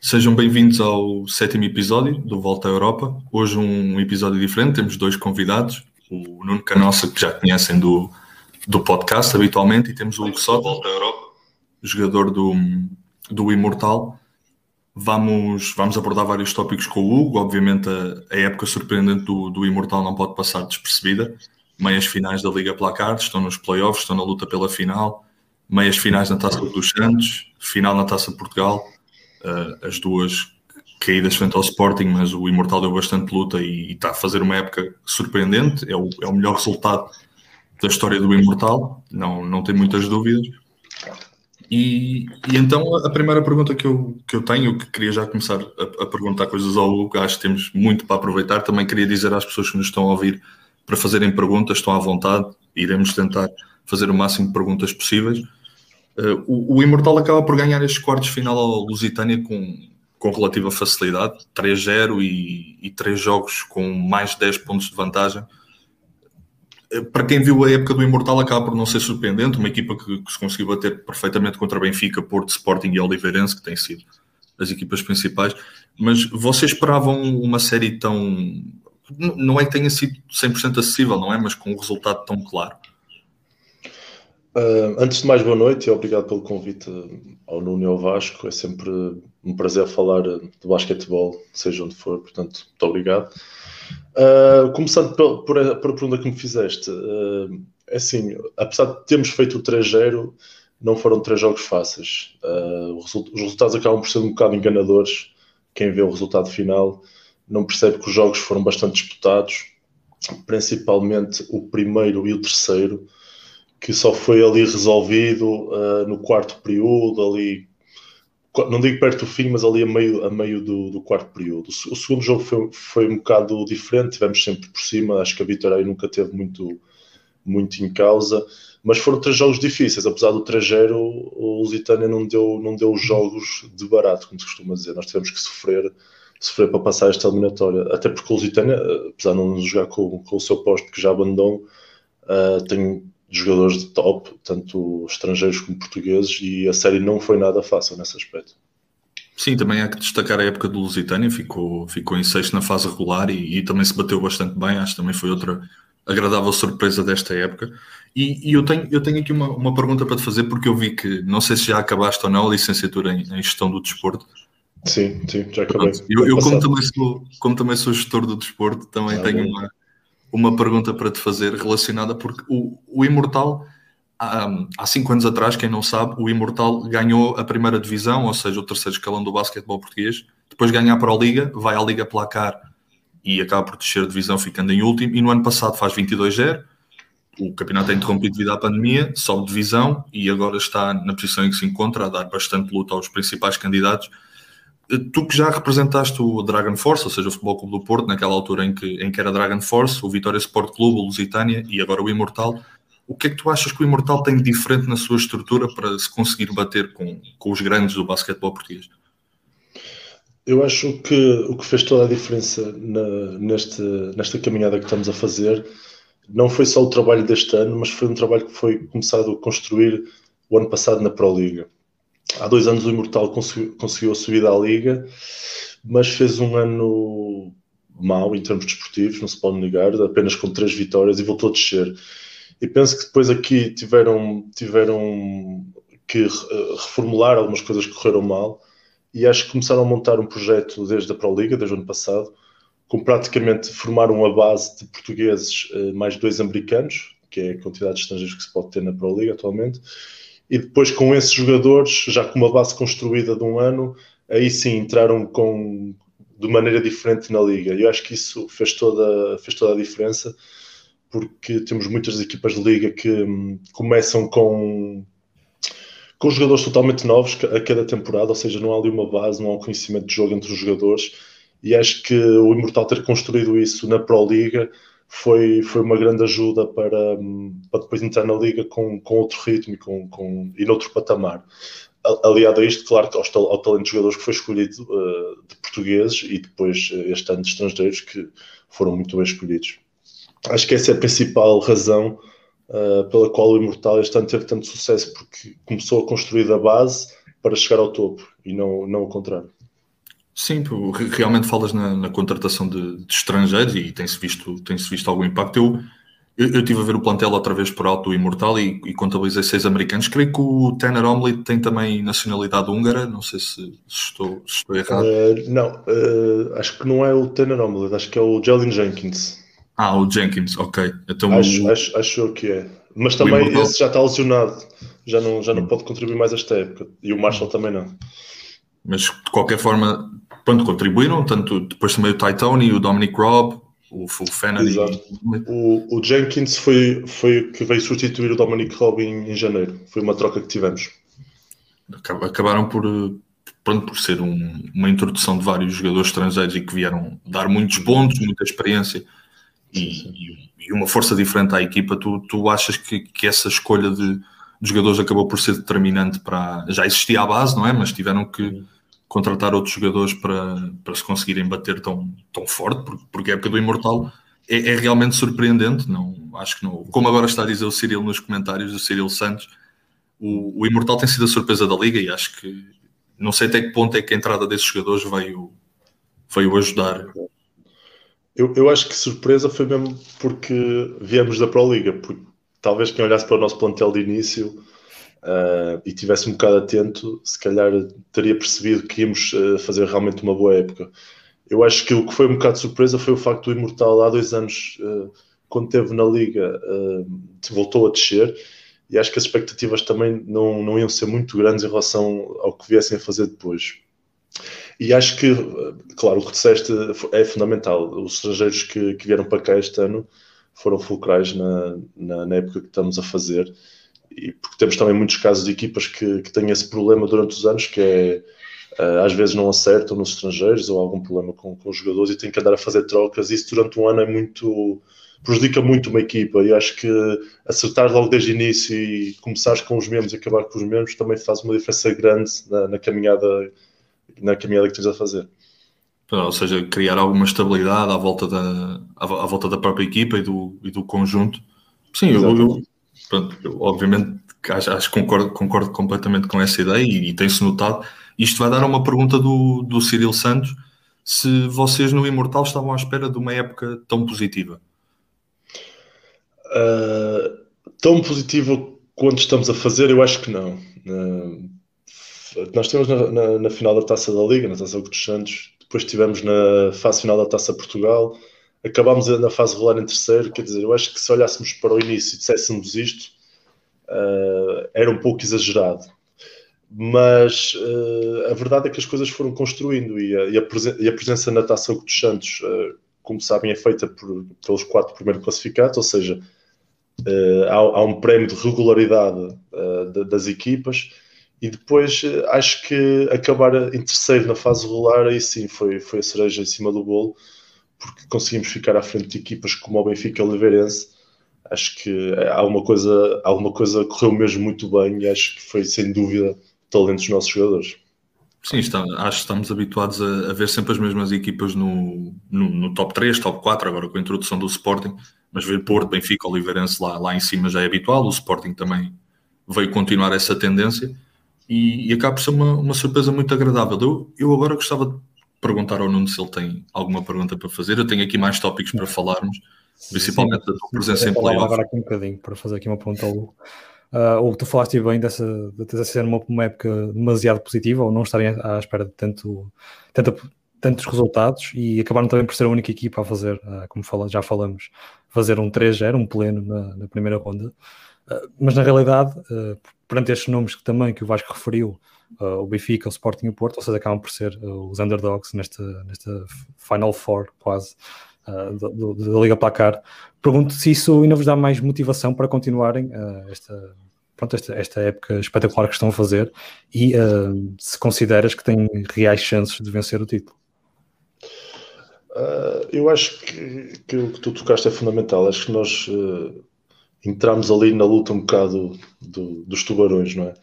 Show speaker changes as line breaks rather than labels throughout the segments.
Sejam bem-vindos ao sétimo episódio do Volta à Europa. Hoje um episódio diferente, temos dois convidados, o Nuno Canossa, que já conhecem do, do podcast habitualmente, e temos o Hugo Sota, Volta à Europa, jogador do, do Imortal. Vamos, vamos abordar vários tópicos com o Hugo. Obviamente, a, a época surpreendente do, do Imortal não pode passar despercebida. Meias finais da Liga Placar, estão nos playoffs, estão na luta pela final. Meias finais na Taça dos Santos, final na Taça Portugal. Uh, as duas caídas frente ao Sporting, mas o Imortal deu bastante luta e, e está a fazer uma época surpreendente. É o, é o melhor resultado da história do Imortal, não, não tem muitas dúvidas. E, e, então a primeira pergunta que eu, que eu tenho, que queria já começar a, a, perguntar coisas ao Hugo, acho que temos muito para aproveitar. Também queria dizer às pessoas que nos estão a ouvir para fazerem perguntas, estão à vontade, iremos tentar fazer o máximo de perguntas possíveis. Uh, o, o, Imortal acaba por ganhar estes quartos final ao Lusitânia com, com relativa facilidade, 3-0 e, e 3 jogos com mais de 10 pontos de vantagem para quem viu a época do Imortal, acaba por não ser surpreendente. Uma equipa que, que se conseguiu bater perfeitamente contra Benfica, Porto, Sporting e Oliveirense, que têm sido as equipas principais. Mas vocês esperavam uma série tão. Não é que tenha sido 100% acessível, não é? Mas com um resultado tão claro.
Uh, antes de mais, boa noite e obrigado pelo convite ao Nuno e ao Vasco. É sempre um prazer falar de basquetebol, seja onde for, portanto, muito obrigado. Uh, começando por, por, a, por, a, pergunta que me fizeste, uh, assim, apesar de termos feito o 3-0, não foram três jogos fáceis. Uh, os resultados acabam por ser um bocado enganadores. Quem vê o resultado final não percebe que os jogos foram bastante disputados, principalmente o primeiro e o terceiro, que só foi ali resolvido no quarto período, ali não digo perto do fim, mas ali a meio, a meio do, do quarto período. O, o, segundo jogo foi, foi um bocado diferente, tivemos sempre por cima, acho que a vitória aí nunca teve muito, muito em causa, mas foram três jogos difíceis, apesar do 3-0, o Lusitânia não deu, não deu jogos de barato, como se costuma dizer, nós tivemos que sofrer, sofrer para passar esta eliminatória, até porque o Lusitânia, apesar de não jogar com, com o seu posto que já abandonou, uh, tem de jogadores de top, tanto estrangeiros como portugueses, e a série não foi nada fácil nesse aspecto.
Sim, também há que destacar a época do Lusitânia, ficou, ficou em sexto na fase regular e, e, também se bateu bastante bem, acho que também foi outra agradável surpresa desta época. E, e eu, tenho, eu tenho aqui uma, uma pergunta para te fazer, porque eu vi que, não sei se já acabaste ou não, a licenciatura em, em gestão do desporto.
Sim, sim, já acabei.
Eu, eu como, também sou, como também sou gestor do desporto, também ah, tenho uma, uma pergunta para te fazer relacionada, porque o, o Imortal, há, há cinco anos atrás, quem não sabe, o Imortal ganhou a primeira divisão, ou seja, o terceiro escalão do basquetebol português, depois ganha a Pro Liga, vai à Liga Placar e acaba por descer a divisão ficando em último, e no ano passado faz 22-0, o campeonato é interrompido devido à pandemia, sobe divisão e agora está na posição em que se encontra, a dar bastante luta aos principais candidatos tu que já representaste o Dragon Force, ou seja, o Futebol Clube do Porto, naquela altura em que, em que era Dragon Force, o Vitória Sport Clube, o Lusitânia e agora o Imortal, o que é que tu achas que o Imortal tem de diferente na sua estrutura para se conseguir bater com, com os grandes do basquetebol português?
Eu acho que o que fez toda a diferença na, neste, nesta caminhada que estamos a fazer não foi só o trabalho deste ano, mas foi um trabalho que foi começado a construir o ano passado na Pro Liga há dois anos o Imortal conseguiu, conseguiu a subida à Liga, mas fez um ano mau em termos desportivos, não se pode negar, apenas com três vitórias e voltou a descer. E penso que depois aqui tiveram, tiveram que reformular algumas coisas que correram mal e acho que começaram a montar um projeto desde a Pro Liga, desde o ano passado, com praticamente formaram uma base de portugueses eh, mais dois americanos, que é a quantidade de estrangeiros que se pode ter na Pro Liga atualmente, e depois com esses jogadores, já com uma base construída de um ano, aí sim entraram com, de maneira diferente na liga. Eu acho que isso fez toda, fez toda a diferença, porque temos muitas equipas de liga que hum, começam com, com jogadores totalmente novos a cada temporada, ou seja, não há ali uma base, não há um conhecimento de jogo entre os jogadores. E acho que o Imortal ter construído isso na Pro Liga foi, foi uma grande ajuda para, para depois entrar na liga com, com outro ritmo e, com, com, e noutro patamar. Aliado a isto, claro ao, ao talento de jogadores que foi escolhido uh, de portugueses e depois uh, este ano de estrangeiros que foram muito bem escolhidos. Acho que essa é a principal razão uh, pela qual o Imortal este ano teve tanto sucesso, porque começou a construir a base para chegar ao topo e não, não o contrário.
Sim, realmente falas na, na contratação de, de, estrangeiros e tem-se visto, tem visto algum impacto. Eu, eu, eu estive a ver o plantel outra vez por alto do Imortal e, e, contabilizei seis americanos. Creio que o Tanner Omley tem também nacionalidade húngara, não sei se, se, estou, se estou, errado.
Uh, não, uh, acho que não é o Tanner Omley, acho que é o Jalen Jenkins.
Ah, o Jenkins, ok.
Então, acho, o... acho, acho que é. Mas também esse já está lesionado, já não, já não pode contribuir mais esta época. E o Marshall também não.
Mas de qualquer forma, pronto, contribuíram, tanto depois também o Titone e o Dominic Robb, o, Fenner
Exato. O, o, Jenkins foi, foi o que veio substituir o Dominic Robb em, em janeiro. Foi uma troca que tivemos.
Acabaram por, pronto, por ser um, uma introdução de vários jogadores estrangeiros e que vieram dar muitos pontos, muita experiência e, e, uma força diferente à equipa, tu, tu achas que, que essa escolha de, de, jogadores acabou por ser determinante para. Já existia a base, não é? Mas tiveram que contratar outros jogadores para, para se conseguirem bater tão, tão forte, porque, porque a época do Imortal é, é, realmente surpreendente. Não, acho que não. Como agora está a dizer o Cyril nos comentários, o Cyril Santos, o, o Imortal tem sido a surpresa da liga e acho que não sei até que ponto é que a entrada desses jogadores veio, veio ajudar
eu, eu acho que surpresa foi mesmo porque viemos da Pro Liga, porque talvez quem olhasse para o nosso plantel de início uh, e tivesse um bocado atento, se calhar teria percebido que íamos uh, fazer realmente uma boa época. Eu acho que o que foi um bocado de surpresa foi o facto do Imortal há dois anos, uh, quando esteve na Liga, voltou a descer e acho que as expectativas também não, não iam ser muito grandes em relação ao que viessem a fazer depois. E acho que, claro, o que disseste é fundamental. Os estrangeiros que, que vieram para cá este ano foram fulcrais na, na, na, época que estamos a fazer. E porque temos também muitos casos de equipas que, que têm esse problema durante os anos, que é eh, às vezes não acertam nos estrangeiros ou algum problema com, com os jogadores e têm que andar a fazer trocas. Isso durante um ano é muito prejudica muito uma equipa e acho que acertar logo desde o início e começar com os mesmos e acabar com os mesmos também faz uma diferença grande na, na caminhada na caminhada que tens a fazer.
Ou seja, criar alguma estabilidade à volta da, à, volta da própria equipa e do, e do conjunto. Sim, eu, eu, pronto, obviamente acho, acho que concordo, concordo completamente com essa ideia e, e tem-se notado. Isto vai dar uma pergunta do, do Cirilo Santos: se vocês no Imortal estavam à espera de uma época tão positiva?
Uh, tão positiva quanto estamos a fazer, eu acho que não. Uh, nós temos na, na, na, final da Taça da Liga, na Taça dos Santos, depois tivemos na fase final da Taça Portugal, acabámos na fase regular em terceiro, quer dizer, eu acho que se olhássemos para o início e disséssemos isto, uh, era um pouco exagerado. Mas uh, a verdade é que as coisas foram construindo e a, e a, presen e a presença na Taça dos Santos, uh, como sabem, é feita por, pelos quatro primeiros classificados, ou seja, há, há, um prémio de regularidade das equipas e depois acho que acabar em terceiro na fase regular, aí sim foi, foi a cereja em cima do bolo, porque conseguimos ficar à frente de equipas como o Benfica e o Oliveirense. Acho que alguma coisa, alguma coisa correu mesmo muito bem e acho que foi sem dúvida talento dos nossos jogadores.
Sim, está, acho que estamos habituados a, a, ver sempre as mesmas equipas no, no, no, top 3, top 4, agora com a introdução do Sporting, mas ver Porto, Benfica, Oliveirense lá, lá em cima já é habitual, o Sporting também veio continuar essa tendência e, e acaba por ser uma, uma surpresa muito agradável. Eu, eu agora gostava de perguntar ao Nuno se ele tem alguma pergunta para fazer. Eu tenho aqui mais tópicos para falarmos, principalmente sim, da tua presença em playoff.
agora aqui um bocadinho para fazer aqui uma pergunta ao Hugo. Uh, ou tu falaste bem dessa de ter ser uma, uma época demasiado positiva ou não estarem à, à espera de tanto, tanto, tantos resultados e acabaram também por ser a única equipa a fazer, uh, como fala, já falamos, fazer um 3-0, um pleno na, na primeira ronda. Uh, mas na realidade, perante estes nomes que também que o Vasco referiu, uh, o Benfica, o Sporting e o Porto, seja, acabam por ser uh, os underdogs nesta, nesta Final Four quase uh, da Liga Placar. Pergunto se isso ainda vos dá mais motivação para continuarem uh, esta, pronto, esta, esta época espetacular que estão a fazer e se consideras que têm reais chances de vencer o título.
eu acho que, que o que tu tocaste é fundamental. Acho que nós entramos ali na luta um bocado do, dos tubarões, não é?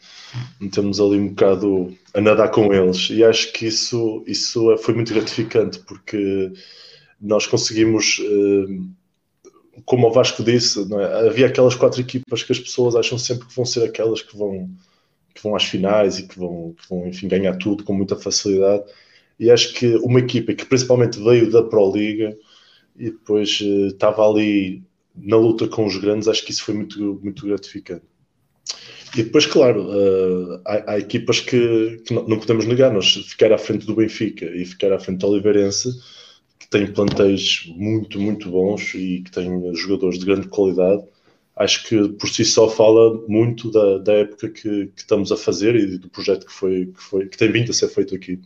Metemos ali um bocado a nadar com eles e acho que isso, isso é, foi muito gratificante porque nós conseguimos, eh, como o Vasco disse, é? havia aquelas quatro equipas que as pessoas acham sempre que vão ser aquelas que vão, que vão às finais e que vão, que vão, enfim, ganhar tudo com muita facilidade. E acho que uma equipa que principalmente veio da Pro Liga e depois uh, estava ali na luta com os grandes, acho que isso foi muito, muito gratificante. E depois, claro, uh, há, há, equipas que, que não, não, podemos negar, nós ficar à frente do Benfica e ficar à frente do Oliveirense, que tem plantéis muito, muito bons e que tem jogadores de grande qualidade, acho que por si só fala muito da, da época que, que, estamos a fazer e do projeto que, foi, que, foi, que tem vindo a ser feito aqui.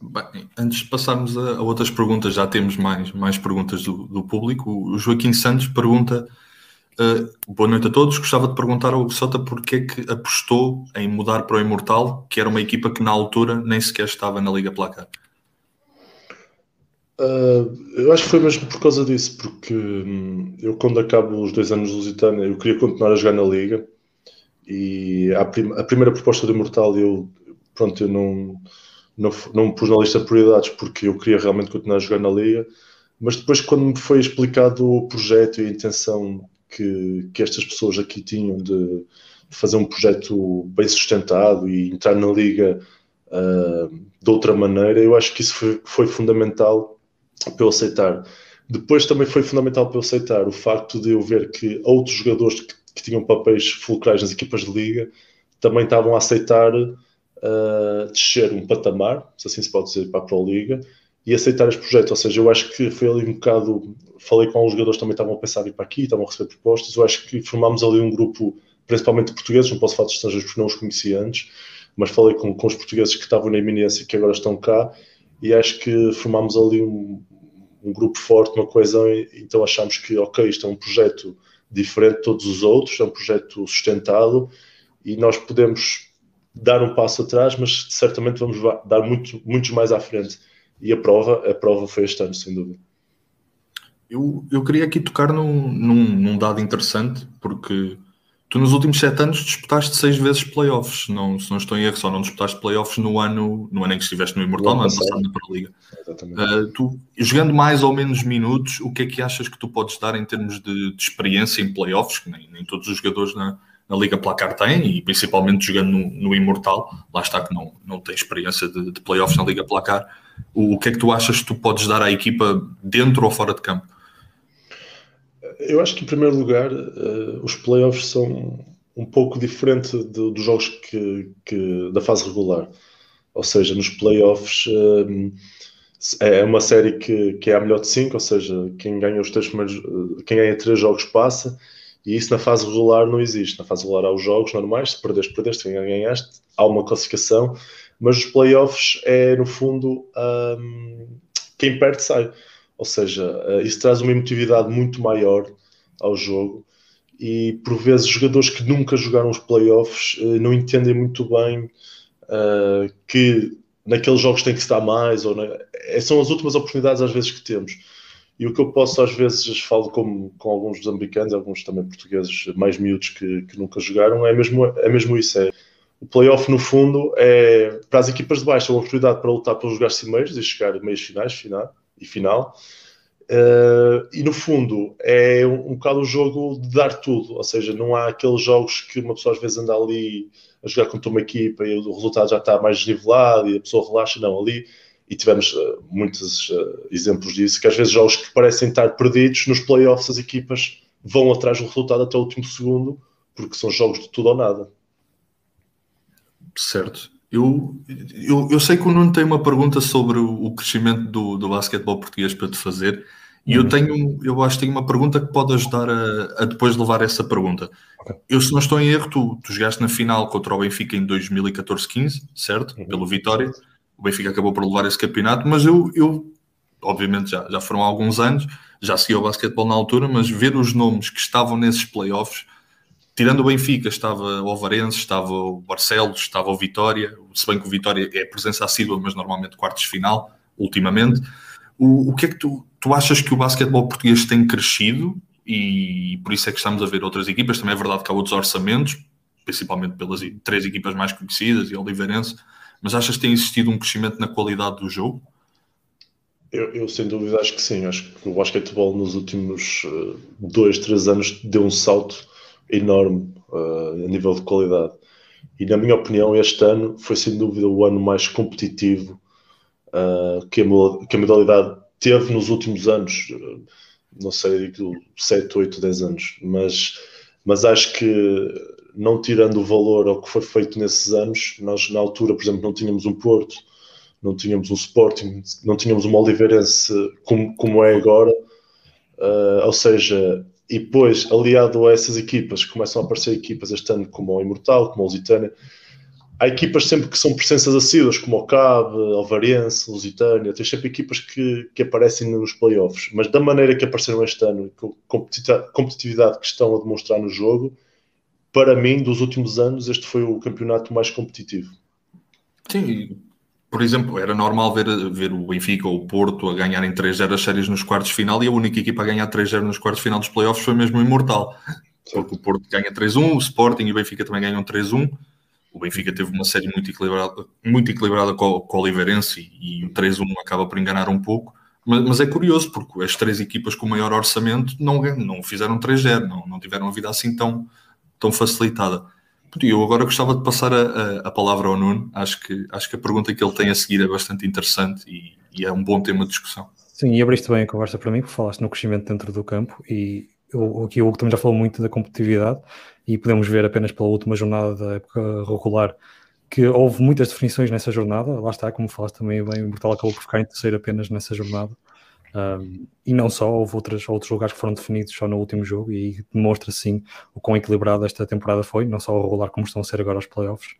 Bem, antes de passarmos a, a, outras perguntas, já temos mais, mais perguntas do, do público. O Joaquim Santos pergunta: uh, Boa noite a todos. Gostava de perguntar ao Sota porque é que apostou em mudar para o Imortal, que era uma equipa que na altura nem sequer estava na Liga Placar.
Uh, eu acho que foi mesmo por causa disso, porque hum, eu, quando acabo os dois anos de Lusitânia, eu queria continuar a jogar na Liga e a, prim a primeira proposta do Imortal eu, pronto, eu não não, não pus na lista de prioridades porque eu queria realmente continuar a jogar na Liga, mas depois quando me foi explicado o projeto e a intenção que, que estas pessoas aqui tinham de, de fazer um projeto bem sustentado e entrar na Liga uh, de outra maneira, eu acho que isso foi, foi fundamental para eu aceitar. Depois também foi fundamental para eu aceitar o facto de eu ver que outros jogadores que, que tinham papéis fulcrais nas equipas de liga também estavam a aceitar uh, descer um patamar, se assim se pode dizer, para a Pro Liga e aceitar este projeto. Ou seja, eu acho que foi ali um bocado. Falei com alguns jogadores que também estavam a pensar em ir para aqui, estavam a receber propostas. Eu acho que formámos ali um grupo, principalmente de portugueses, não posso falar de estrangeiros porque não os conhecia antes, mas falei com, com os portugueses que estavam na iminência e que agora estão cá e acho que formámos ali um, um grupo forte, uma coesão, e, então achamos que, ok, isto é um projeto diferente de todos os outros, é um projeto sustentado e nós podemos dar um passo atrás, mas certamente vamos dar muito, muitos mais à frente. E a prova, a prova foi este ano, sem dúvida.
Eu, eu queria aqui tocar num, num, num dado interessante, porque tu nos últimos sete anos disputaste seis vezes playoffs, não, se não estou em erro, só não disputaste playoffs no ano, no ano em que estiveste no Imortal, no ano passado na Pro Liga. Uh, tu, jogando mais ou menos minutos, o que é que achas que tu podes dar em termos de, de experiência em playoffs, que nem, nem todos os jogadores na, na Liga Placar tem, e principalmente jogando no, no Imortal, lá está que não, não tem experiência de, de playoffs na Liga Placar. O, o, que é que tu achas que tu podes dar à equipa dentro ou fora de campo?
Eu acho que, em primeiro lugar, uh, os playoffs são um pouco diferente de, dos jogos que, que, da fase regular. Ou seja, nos playoffs uh, é uma série que, que é a melhor de cinco, ou seja, quem ganha os três primeiros, uh, quem ganha três jogos passa e isso na fase regular não existe. Na fase regular há os jogos normais, se perderes, perdeste, se ganhaste, há uma classificação, mas os playoffs é, no fundo, um, quem perde sai. Ou seja, uh, isso traz uma emotividade muito maior ao jogo e, por vezes, jogadores que nunca jogaram os playoffs uh, não entendem muito bem uh, que naqueles jogos tem que estar mais, ou na... É, são as últimas oportunidades às vezes que temos. E o que eu posso, às vezes, falo com, com alguns americanos, alguns também portugueses mais miúdos que, que nunca jogaram, é mesmo, é mesmo isso. É, o playoff, no fundo, é para as equipas de baixo, é uma oportunidade para lutar pelos lugares cimeiros e chegar a meios finais final, e final. Uh, e no fundo é um, um bocado o jogo de dar tudo, ou seja, não há aqueles jogos que uma pessoa às vezes anda ali a jogar contra uma equipa e o resultado já está mais desnivelado e a pessoa relaxa, não, ali e tivemos uh, muitos uh, exemplos disso, que às vezes jogos que parecem estar perdidos, nos playoffs as equipas vão atrás do resultado até o último segundo, porque são jogos de tudo ou nada.
Certo. Eu, eu, eu sei que o Nuno tem uma pergunta sobre o, o crescimento do, do basquetebol português para te fazer, e eu uhum. tenho, eu acho que tenho uma pergunta que pode ajudar a, a depois levar essa pergunta. Okay. Eu, se não estou em erro, tu, tu jogaste na final contra o Benfica em 2014-15, certo? Uhum. Pelo Vitória o Benfica acabou por levar esse campeonato, mas eu, eu obviamente já, já foram alguns anos, já segui o basquetebol na altura, mas ver os nomes que estavam nesses playoffs, tirando o Benfica, estava o Alvarense, estava o Barcelos, estava o Vitória, se bem que o Vitória é presença assídua, mas normalmente quartos de final, ultimamente. O, o que é que tu, tu achas que o basquetebol português tem crescido e por isso é que estamos a ver outras equipas? Também é verdade que há outros orçamentos, principalmente pelas três equipas mais conhecidas e Oliveirense, mas achas que tem existido um crescimento na qualidade do jogo?
Eu, eu, sem dúvida acho que sim. Acho que o basquetebol nos últimos uh, dois, três anos deu um salto enorme uh, a nível de qualidade. E na minha opinião, este ano foi sem dúvida o ano mais competitivo uh, que, a, que, a, modalidade teve nos últimos anos. Não sei, digo 7, 8, 10 anos, mas, mas acho que não tirando o valor ao que foi feito nesses anos, nós na altura, por exemplo, não tínhamos um Porto, não tínhamos um Sporting, não tínhamos uma Oliveirense como, como é agora, uh, ou seja, e depois, aliado a essas equipas, começam a aparecer equipas este ano como o Imortal, como o Lusitânia. Há equipas sempre que são presenças assíduas, como o Cabo, o Varense, Lusitânia. Tem sempre equipas que, que aparecem nos playoffs. Mas da maneira que apareceram este ano, com a competitividade que estão a demonstrar no jogo, para mim, dos últimos anos, este foi o campeonato mais competitivo.
Sim, por exemplo, era normal ver, ver o Benfica ou o Porto a ganharem 3-0 as séries nos quartos de final e a única equipa a ganhar 3-0 nos quartos de final dos playoffs foi mesmo o Imortal. Porque o Porto ganha 3-1, o Sporting e o Benfica também ganham 3-1. O Benfica teve uma série muito equilibrada, muito equilibrada com, com o Oliveirense e, e o 3-1 acaba por enganar um pouco. Mas, mas, é curioso, porque as três equipas com maior orçamento não, não fizeram 3-0, não, não tiveram a vida assim tão, tão facilitada. Eu agora gostava de passar a, a, a, palavra ao Nuno. Acho que, acho que a pergunta que ele tem a seguir é bastante interessante e, e é um bom tema de discussão.
Sim, e abriste bem a conversa para mim, porque falaste no crescimento dentro do campo e o, aqui o Hugo também já falou muito da competitividade e podemos ver apenas pela última jornada da época regular que houve muitas definições nessa jornada. Lá está, como falaste também bem, o Mortal acabou por ficar em terceiro apenas nessa jornada. E não só, houve outras, outros lugares que foram definidos só no último jogo e demonstra sim o quão equilibrado esta temporada foi, não só o regular como estão a ser agora os playoffs.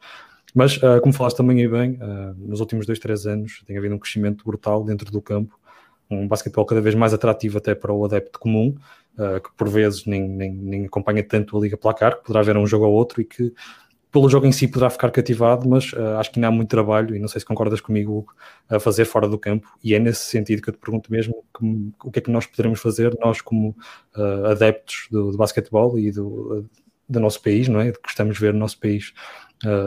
Mas, uh, como falaste também e bem, uh, nos últimos dois, três anos tem havido um crescimento brutal dentro do campo, um basquetebol cada vez mais atrativo até para o adepto comum, uh, que por vezes nem, nem, nem acompanha tanto a Liga Placar, que poderá haver um jogo ou outro e que pelo jogo em si poderá ficar cativado, mas uh, acho que ainda há muito trabalho, e não sei se concordas comigo, a fazer fora do campo, e é nesse sentido que eu te pergunto mesmo que, o que é que nós poderemos fazer, nós como uh, adeptos do, do basquetebol e do, uh, do nosso país, não é? Que estamos a ver no nosso país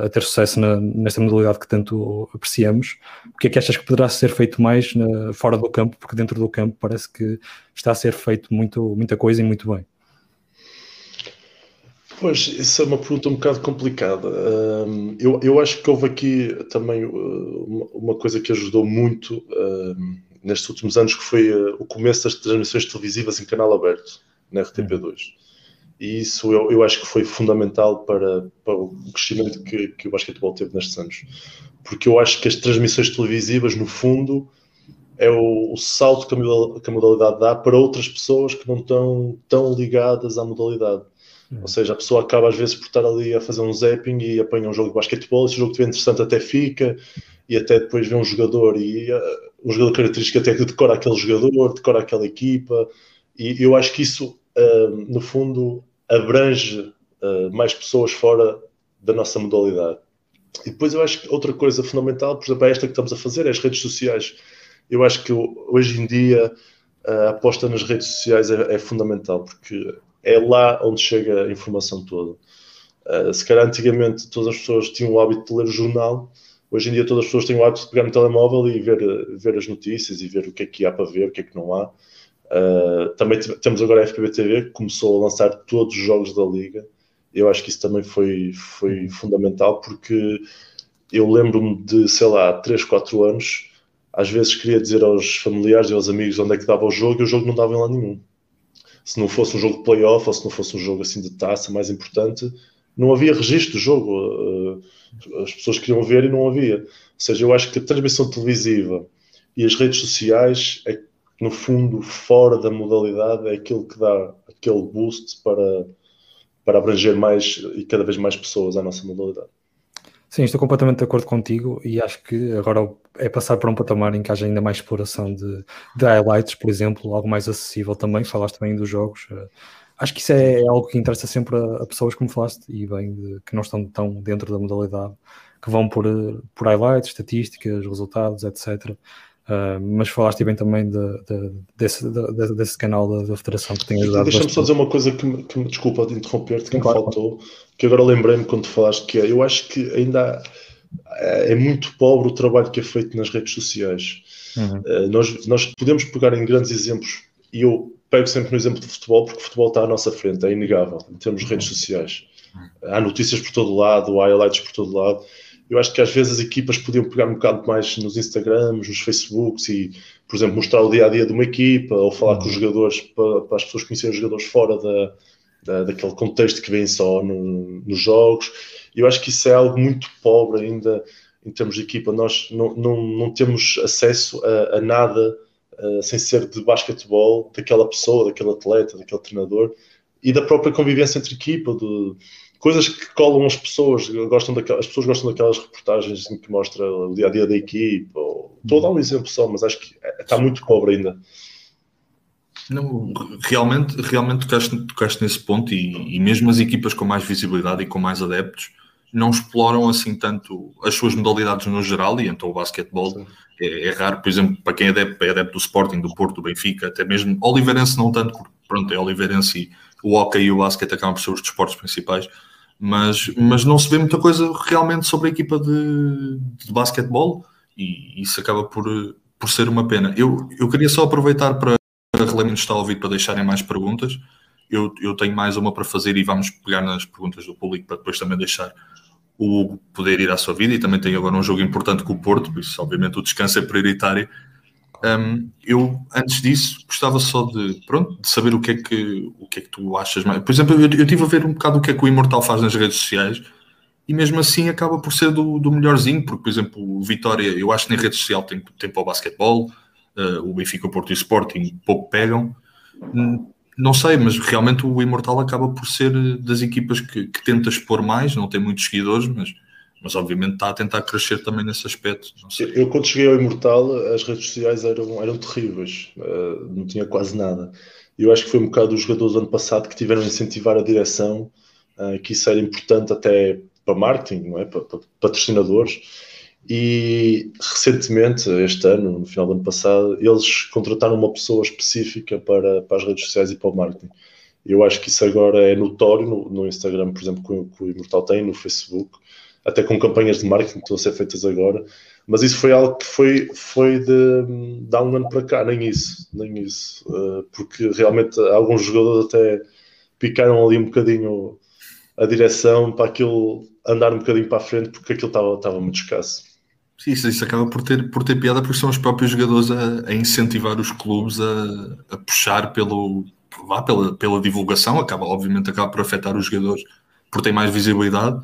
a ter sucesso na, nesta modalidade que tanto apreciamos. O que é que achas que poderá ser feito mais na, fora do campo? Porque dentro do campo parece que está a ser feito muito, muita coisa e muito bem.
Pois, isso é uma pergunta um bocado complicada. eu, eu acho que houve aqui também uh, uma coisa que ajudou muito nestes últimos anos, que foi uh, o começo das transmissões televisivas em canal aberto, na RTP2. E isso eu, eu acho que foi fundamental para, para o crescimento que, que o basquetebol teve nestes anos. Porque eu acho que as transmissões televisivas, no fundo, é o, o salto que a modalidade dá para outras pessoas que não estão tão ligadas à modalidade ou seja, a pessoa acaba às vezes por estar ali a fazer um zapping e apanha um jogo de basquetebol, se o jogo estiver interessante até fica, e até depois vê um jogador e uh, um jogador característico até que decora aquele jogador, decora aquela equipa, e eu acho que isso, uh, no fundo, abrange uh, mais pessoas fora da nossa modalidade. E depois eu acho que outra coisa fundamental, por exemplo, é esta que estamos a fazer, é as redes sociais. Eu acho que hoje em dia a aposta nas redes sociais é, é fundamental, porque é lá onde chega a informação toda. Uh, se calhar antigamente todas as pessoas tinham o hábito de ler o jornal, hoje em dia todas as pessoas têm o hábito de pegar no telemóvel e ver, ver as notícias e ver o que é que há para ver, o que é que não há. Uh, também temos agora a FPB TV que começou a lançar todos os jogos da Liga. Eu acho que isso também foi, foi fundamental porque eu lembro-me de, sei lá, 3, 4 anos, às vezes queria dizer aos familiares e aos amigos onde é que dava o jogo e o jogo não dava em lá nenhum se não fosse um jogo de playoff ou se não fosse um jogo assim de taça mais importante, não havia registro do jogo. Eh, as pessoas queriam ver e não havia. Ou seja, eu acho que a transmissão televisiva e as redes sociais, é, no fundo, fora da modalidade, é aquilo que dá aquele boost para, para abranger mais e cada vez mais pessoas à nossa modalidade.
Sim, estou completamente de acordo contigo e acho que agora é passar para um patamar em que haja ainda mais exploração de, de highlights, por exemplo, algo mais acessível também. Falaste também dos jogos. Eh, acho que isso é algo que interessa sempre a, a pessoas, como falaste, e bem, de, que não estão tão dentro da modalidade, que vão por, eh, por highlights, estatísticas, resultados, etc. Uh, mas falaste bem também de, de, desse, de, desse canal da, da, Federação que tem ajudado.
Deixa-me só dizer uma coisa que me, que me desculpa de interromper-te, que claro. me faltou, que agora lembrei-me quando falaste, que é, eu acho que ainda é muito pobre o trabalho que é feito nas redes sociais. Uhum. Uh, nós, nós podemos pegar em grandes exemplos, e eu pego sempre no exemplo de futebol, porque o futebol está à nossa frente, é inegável, em termos de redes sociais. há notícias por todo lado, há highlights por todo lado. Eu acho que às vezes as equipas podiam pegar um bocado mais nos Instagrams, nos Facebooks e, por exemplo, mostrar o dia a dia de uma equipa ou falar com os jogadores para, para as pessoas conhecerem os jogadores fora da, da, daquele contexto que vem só no, nos jogos. Eu acho que isso é algo muito pobre ainda em termos de equipa. Nós não, não, não temos acesso a, a nada uh, sem ser de basquetebol daquela pessoa, daquele atleta, daquele treinador e da própria convivência entre equipa, de coisas que colam as pessoas, gostam daquelas, as pessoas gostam daquelas reportagens em que mostra o dia a dia da equipa. Ou, estou a dar um exemplo só, mas acho que está muito pobre ainda.
Não, realmente, realmente tocaste, tocaste nesse ponto e, e, mesmo as equipas com mais visibilidade e com mais adeptos não exploram assim tanto as suas modalidades no geral e então o basquetebol é, é, raro, por exemplo, para quem é adepto, é adepto do Sporting, do Porto, do Benfica, até mesmo Oliveirense não tanto, porque pronto, é Oliveirense e o hockey e o basquete acabam por ser os desportos principais, mas, mas não se vê muita coisa realmente sobre a equipa de, de basquetebol e isso acaba por, por ser uma pena. Eu, eu queria só aproveitar para relembrar está a ouvir para deixarem mais perguntas. Eu, eu tenho mais uma para fazer e vamos pegar nas perguntas do público para depois também deixar o Hugo poder ir à sua vida e também tem agora um jogo importante com o Porto, por isso obviamente o descanso é prioritário um, eu, antes disso, gostava só de, pronto, de saber o que é que, o que, é que tu achas mais. Por exemplo, eu, estive a ver um bocado o que é que o Imortal faz nas redes sociais e mesmo assim acaba por ser do, do melhorzinho, porque, por exemplo, o Vitória, eu acho que na rede social tem, tem para o basquetebol, uh, o Benfica, o Porto e o Sporting pouco pegam. Não sei, mas realmente o Imortal acaba por ser das equipas que, que tenta expor mais, não tem muitos seguidores, mas mas obviamente está a tentar crescer também nesse aspecto.
Eu, quando cheguei ao Imortal, as redes sociais eram, eram terríveis, uh, não tinha quase nada. Eu acho que foi um bocado os jogadores do ano passado que tiveram a incentivar a direção, uh, que isso era importante até para marketing, não é? para, para patrocinadores. E recentemente, este ano, no final do ano passado, eles contrataram uma pessoa específica para, para as redes sociais e para o marketing. Eu acho que isso agora é notório no, no Instagram, por exemplo, que, que o Imortal tem, no Facebook até com campanhas de marketing que estão a ser feitas agora, mas isso foi algo que foi, foi de, de há um ano para cá, nem isso, nem isso, uh, porque realmente alguns jogadores até picaram ali um bocadinho a direção para aquilo andar um bocadinho para a frente, porque aquilo estava, estava muito escasso.
Sim, isso, isso acaba por ter, por ter piada, porque são os próprios jogadores a, a incentivar os clubes a, a puxar pelo, vá, pela, pela divulgação, acaba, obviamente acaba por afetar os jogadores por ter mais visibilidade,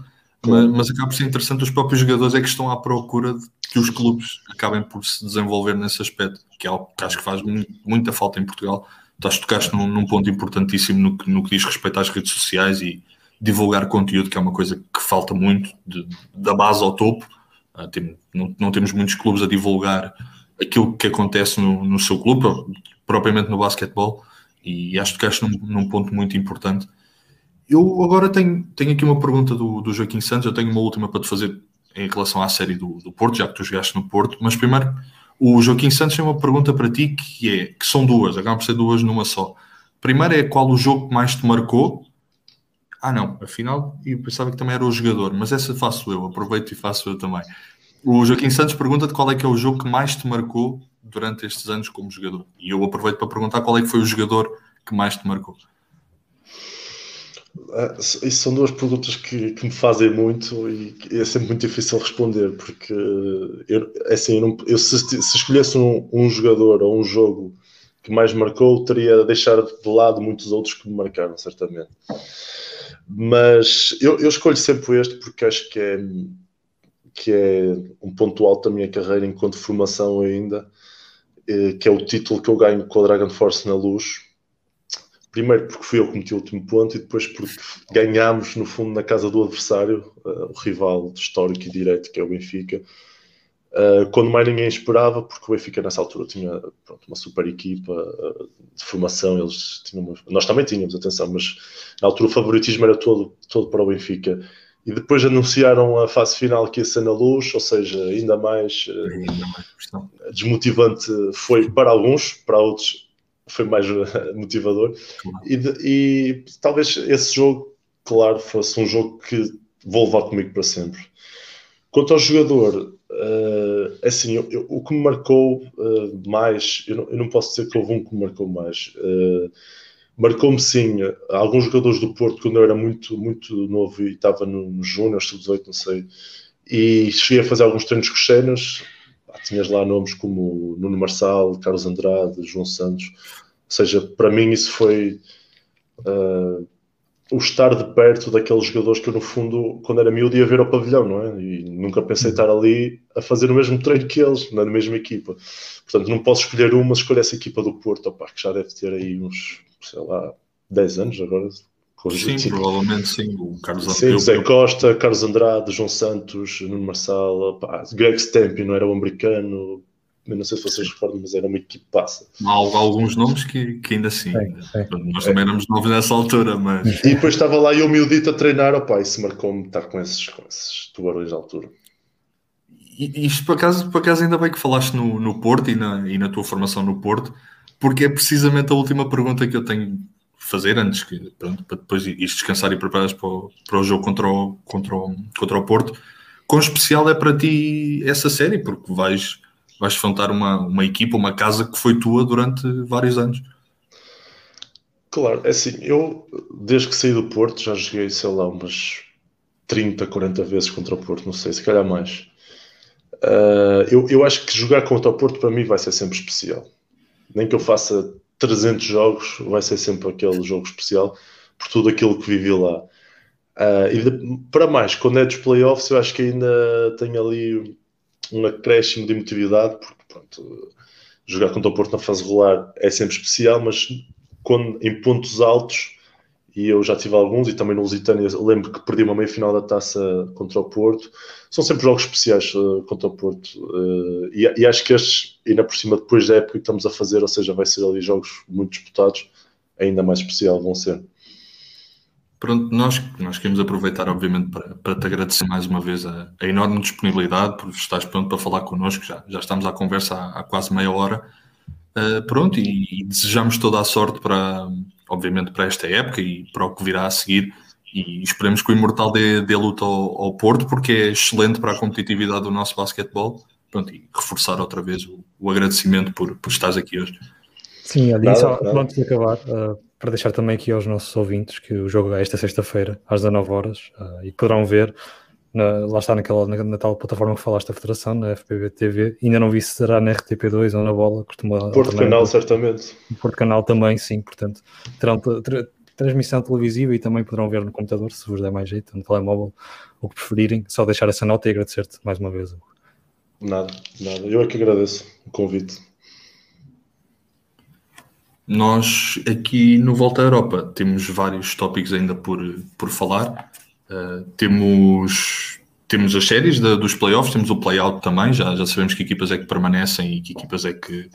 mas, mas acaba por ser interessante, os próprios jogadores é que estão à procura de que os clubes acabem por se desenvolver nesse aspecto, que é algo que acho que faz muita falta em Portugal. Estás tocaste num, num ponto importantíssimo no que, no que diz respeito às redes sociais e divulgar conteúdo, que é uma coisa que falta muito, de, da base ao topo. Uh, tem, não, não, temos muitos clubes a divulgar aquilo que acontece no, no seu clube, propriamente no basquetebol, e acho que tocaste num, num ponto muito importante eu agora tenho, tenho aqui uma pergunta do, do Joaquim Santos, eu tenho uma última para te fazer em relação à série do, do Porto, já que tu jogaste no Porto, mas primeiro o Joaquim Santos tem uma pergunta para ti que é, que são duas, acabam por ser duas numa só. Primeiro é qual o jogo que mais te marcou? Ah não, afinal, eu pensava que também era o jogador, mas essa faço eu, aproveito e faço eu também. O Joaquim Santos pergunta-te qual é que é o jogo que mais te marcou durante estes anos como jogador. E eu aproveito para perguntar qual é que foi o jogador que mais te marcou.
Ah, isso são duas perguntas que, que, me fazem muito e é sempre muito difícil responder, porque eu, é assim, eu, não, eu se, se, escolhesse um, um, jogador ou um jogo que mais marcou, teria de deixar de lado muitos outros que me marcaram, certamente. Mas eu, eu escolho sempre este porque acho que é, que é um ponto alto da minha carreira enquanto formação ainda, eh, que é o título que eu ganho com a Dragon Force na luz Primeiro porque fui eu que meti o último ponto e depois porque ganhámos, no fundo, na casa do adversário, uh, o rival histórico e direto que é o Benfica, uh, quando mais ninguém esperava, porque o Benfica nessa altura tinha pronto, uma super equipa uh, de formação, eles tinham uma... nós também tínhamos, atenção, mas na altura o favoritismo era todo, todo para o Benfica. E depois anunciaram a fase final que ia ser na luz, ou seja, ainda mais, ainda mais desmotivante foi para alguns, para outros foi mais motivador. Claro. E, e, talvez esse jogo, claro, fosse um jogo que vou levar comigo para sempre. Quanto ao jogador, uh, assim, eu, eu, o que me marcou uh, mais, eu não, eu não, posso dizer que houve um que me marcou mais. Uh, marcou-me sim alguns jogadores do Porto quando eu era muito, muito novo e estava no, no Júnior, sub-18, não sei, e cheguei a fazer alguns treinos com os. Tinhas lá nomes como Nuno Marçal, Carlos Andrade, João Santos. Ou seja, para mim isso foi uh, o estar de perto daqueles jogadores que eu, no fundo, quando era miúdo, ia ver ao pavilhão, não é? E nunca pensei estar ali a fazer o mesmo treino que eles, na mesma equipa. Portanto, não posso escolher uma, escolho essa equipa do Porto, opa, que já deve ter aí uns, sei lá, 10 anos agora.
Sim, provavelmente sim. O
Carlos Sim, Zé Costa, Carlos Andrade, João Santos, Nuno Marçal, opa, Greg Stempi, não era o americano, eu não sei se vocês recordam, mas era uma equipaça.
Há alguns nomes que, que ainda assim. Nós também éramos novos nessa altura, mas.
E depois estava lá eu miudito a treinar, opa, isso marcou-me estar com esses, com esses tubarões de altura.
E isto por acaso, por acaso ainda bem que falaste no, no Porto e na, e na tua formação no Porto, porque é precisamente a última pergunta que eu tenho fazer antes que pronto, para depois ir descansar e preparar para o, para o jogo contra o, contra, o, contra o Porto. Quão especial é para ti essa série? Porque vais vais enfrentar uma, uma equipa, uma casa que foi tua durante vários anos.
Claro, é assim, eu desde que saí do Porto já joguei, sei lá, umas 30, 40 vezes contra o Porto, não sei, se calhar mais. Uh, eu, eu acho que jogar contra o Porto para mim vai ser sempre especial. Nem que eu faça 300 jogos, vai ser sempre aquele jogo especial por tudo aquilo que vivi lá. Uh, e de, para mais, quando é dos playoffs, eu acho que ainda tenho ali um acréscimo de emotividade, porque pronto, jogar contra o Porto na fase regular é sempre especial, mas quando, em pontos altos, e eu já tive alguns, e também no Lusitânia lembro que perdi uma meia-final da taça contra o Porto, são sempre jogos especiais uh, contra o Porto, uh, e, e, acho que estes, ainda por cima, depois da época que estamos a fazer, ou seja, vai ser ali jogos muito disputados, ainda mais especial vão ser.
Pronto, nós, nós queremos aproveitar, obviamente, para, para te agradecer mais uma vez a, a, enorme disponibilidade, por estás pronto para falar connosco, já, já estamos à conversa há, há quase meia hora. Uh, pronto, e, e, desejamos toda a sorte para, obviamente, para esta época e para o que virá a seguir. E esperemos que o Imortal dê, dê luta ao, ao Porto, porque é excelente para a competitividade do nosso basquetebol. Pronto, e reforçar outra vez o, o agradecimento por, por estares aqui hoje.
Sim, ali só antes de acabar, uh, para deixar também aqui aos nossos ouvintes que o jogo é esta sexta-feira, às 19 horas, uh, e poderão ver, na, lá está naquela, na, na, tal plataforma que falaste da Federação, na FPB TV, ainda não vi se será na RTP2 ou na Bola, costuma...
Porto também, Canal, certamente.
Porto Canal também, sim, portanto, terão ter, transmissão televisiva e também poderão ver no computador, se vos der mais jeito, no telemóvel, o que preferirem, só deixar essa nota e agradecer-te mais uma vez.
Nada, nada, eu é que agradeço o convite.
Nós aqui no Volta à Europa temos vários tópicos ainda por, por falar. Uh, temos, temos as séries de, dos playoffs, temos o playout também, já, já sabemos que equipas é que permanecem e que equipas é que,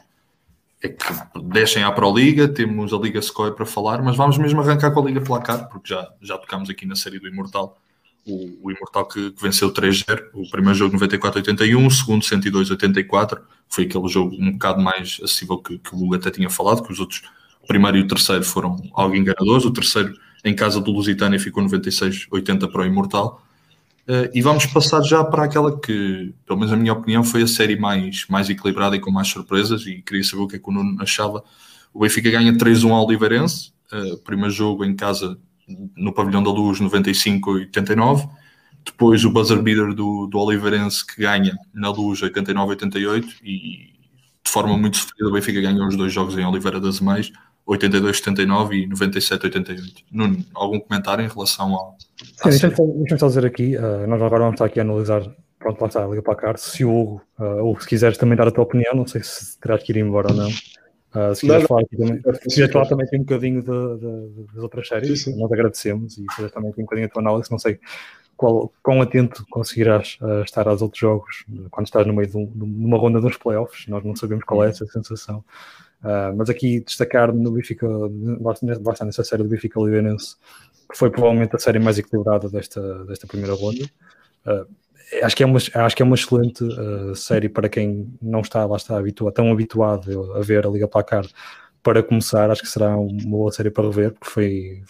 é que descem à Pro Liga, temos a Liga Sequoia para falar, mas vamos mesmo arrancar com a Liga Placar, porque já, já tocámos aqui na série do Imortal. O, o Imortal que, que venceu 3-0, o primeiro jogo 94-81, o segundo 102-84, foi aquele jogo um bocado mais acessível que, que o Hugo até tinha falado, que os outros, o primeiro e o terceiro foram algo enganadores, o terceiro em casa do Lusitânia ficou 96-80 para o Imortal. Uh, e vamos passar já para aquela que, pelo menos na minha opinião, foi a série mais, mais equilibrada e com mais surpresas. E queria saber o que é que o Nuno achava. O Benfica ganha 3-1 ao Oliveirense, uh, primeiro jogo em casa no Pavilhão da Luz, 95-89. Depois o buzzer beater do, do Oliveirense que ganha na luz 89-88 e de forma muito sofrida o Benfica ganhou os dois jogos em Oliveira das Meias 82-79 e 97-88. Nuno, algum comentário em relação ao.
Sim, deixa-me só dizer aqui, uh, nós agora vamos estar aqui a analisar, pronto, lá está a Liga Placar, se o Hugo, uh, ou se quiseres também dar a tua opinião, não sei se terás que ir embora ou não. Uh, se quiseres falar, aqui também, se quiseres falar também aqui um bocadinho de, de, das outras séries, sim, sim. nós agradecemos e fazer também aqui um bocadinho a tua análise, não sei qual, quão atento conseguirás uh, estar aos outros jogos quando estás no meio de, um, de, uma ronda dos playoffs. Nós não sabemos qual é essa sensação. Uh, mas aqui destacar no Benfica, basta nessa série do Benfica Livenense, que foi provavelmente a série mais equilibrada desta, desta primeira ronda. Uh, acho, que é uma, acho que é uma excelente uh, série para quem não está, lá está, habituado, tão habituado a ver a Liga Placar para começar. Acho que será uma boa série para rever, porque foi,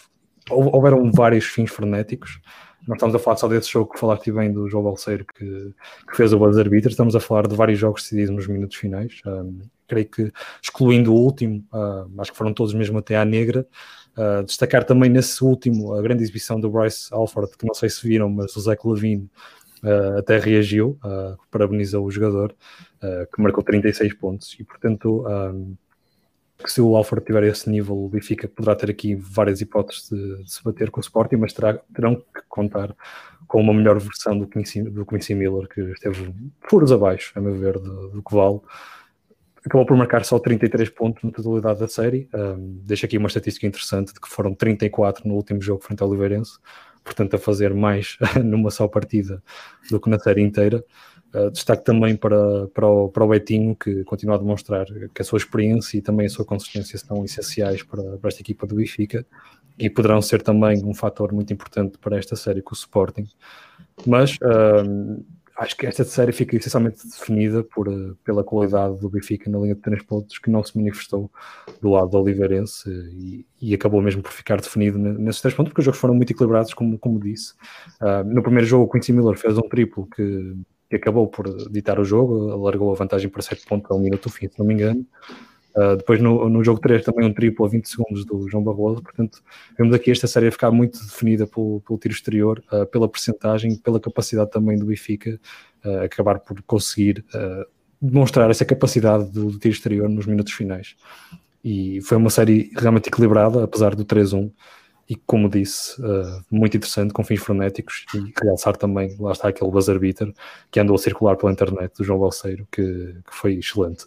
houveram vários fins frenéticos. Não estamos a falar só desse jogo que falaste bem do João Balseiro que, que fez o buzzer beater, estamos a falar de vários jogos decididos nos minutos finais. Um, creio que, excluindo o último, uh, acho que foram todos mesmo até à negra, Uh, destacar também nesse último, a grande exibição do Bryce Alford, que não sei se viram, mas o Zach Levine uh, até reagiu, uh, parabenizou o jogador, que marcou 36 pontos, e portanto, que se o Alford tiver esse nível, o poderá ter aqui várias hipóteses de, de se bater com o Sporting, mas terá, terão que contar com uma melhor versão do Quincy, do Quincy Miller, que esteve furos abaixo, a meu ver, do, do que vale acabou por marcar só 33 pontos na totalidade da série. Um, deixo aqui uma estatística interessante de que foram 34 no último jogo frente ao Oliveirense, portanto a fazer mais numa só partida do que na série inteira. Uh, destaque também para, para, o, para o Betinho, que continua a demonstrar que a sua experiência e também a sua consistência são essenciais para, para esta equipa do Benfica e poderão ser também um fator muito importante para esta série com o Sporting. Mas acho que esta série fica essencialmente definida por, eh, pela qualidade do Benfica na linha de três pontos, que não se manifestou do lado do Oliveirense e, e, acabou mesmo por ficar definido nesses três pontos, porque os jogos foram muito equilibrados, como, como disse. Uh, no primeiro jogo, o Quincy Miller fez um triplo que, que acabou por ditar o jogo, alargou a vantagem para 7 pontos ao minuto fim, se não me engano. Uh, depois no, no jogo 3 também um triplo a 20 segundos do João Barroso, portanto vemos aqui esta série a ficar muito definida pelo, pelo tiro exterior, uh, pela percentagem, pela capacidade também do Benfica uh, acabar por conseguir demonstrar essa capacidade do, do, tiro exterior nos minutos finais. E foi uma série realmente equilibrada, apesar do 3-1, e como disse, muito interessante, com fins frenéticos, e realçar também, lá está aquele buzzer beater que andou a circular pela internet do João Balseiro, que, que foi excelente.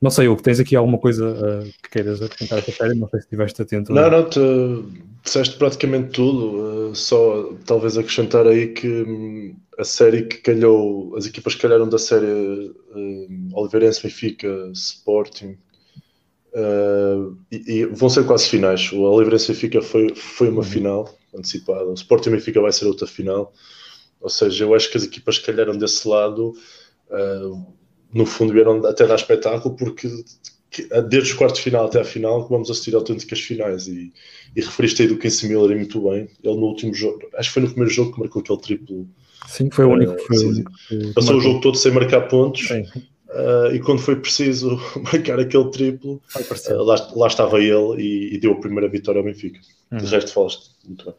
Não sei, o que tens aqui alguma coisa uh, que queiras acrescentar esta série? Não sei se estiveste atento.
Não, não, tu disseste praticamente tudo. Uh, só talvez acrescentar aí que um, a série que calhou, as equipas que calharam da série uh, Oliveirense, Benfica, Sporting, uh, e, e, vão ser quase finais. O Oliveirense Benfica foi, foi uma uhum. final antecipada, o Sporting Benfica vai ser outra final. Ou seja, eu acho que as equipas que calharam desse lado. Uh, no fundo vieram até dar espetáculo porque desde os quartos de final até a final vamos assistir autênticas finais. E, e referiste aí do Casey Miller muito bem. Ele no último jogo, acho que foi no primeiro jogo que marcou aquele triplo.
Sim, foi o único, uh, foi o
passou o jogo todo sem marcar pontos. Uh, e quando foi preciso marcar aquele triplo uh, lá, lá, estava ele e, e, deu a primeira vitória ao Benfica. Uhum. de resto falaste muito bem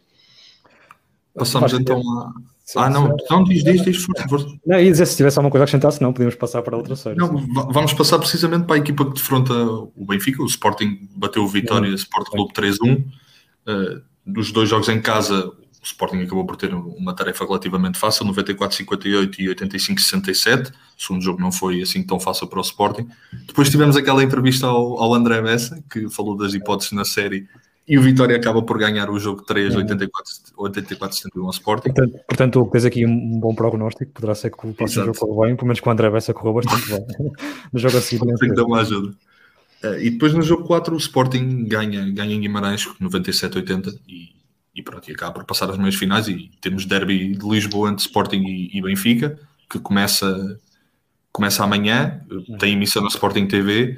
passamos então a Sim, ah, não, não diz, diz, diz, força, força.
Não, ia dizer, se tivesse alguma coisa a acrescentar, se não, podíamos passar para outra série.
Não, vamos passar precisamente para a equipa que defronta o Benfica. O Sporting bateu o Vitória, Sporting Clube 3-1. Uh, dos dois jogos em casa, o Sporting acabou por ter uma tarefa relativamente fácil, 94-58 e 85-67. O segundo jogo não foi assim tão fácil para o Sporting. Depois tivemos aquela entrevista ao, ao André Bessa, que falou das hipóteses na série e o Vitória acaba por ganhar o jogo 3, 84-71 ao Sporting.
Portanto, portanto, tens aqui um bom prognóstico, poderá ser que o próximo jogo corra bem, pelo menos com o André Bessa correu bastante bem. no jogo a seguir.
Tem que dar uma ajuda. Uh, e depois no jogo 4 o Sporting ganha, ganha em Guimarães 97-80 e, e pronto, e acaba por passar as meias finais e temos derby de Lisboa entre Sporting e, e Benfica, que começa, começa amanhã, tem emissão na Sporting TV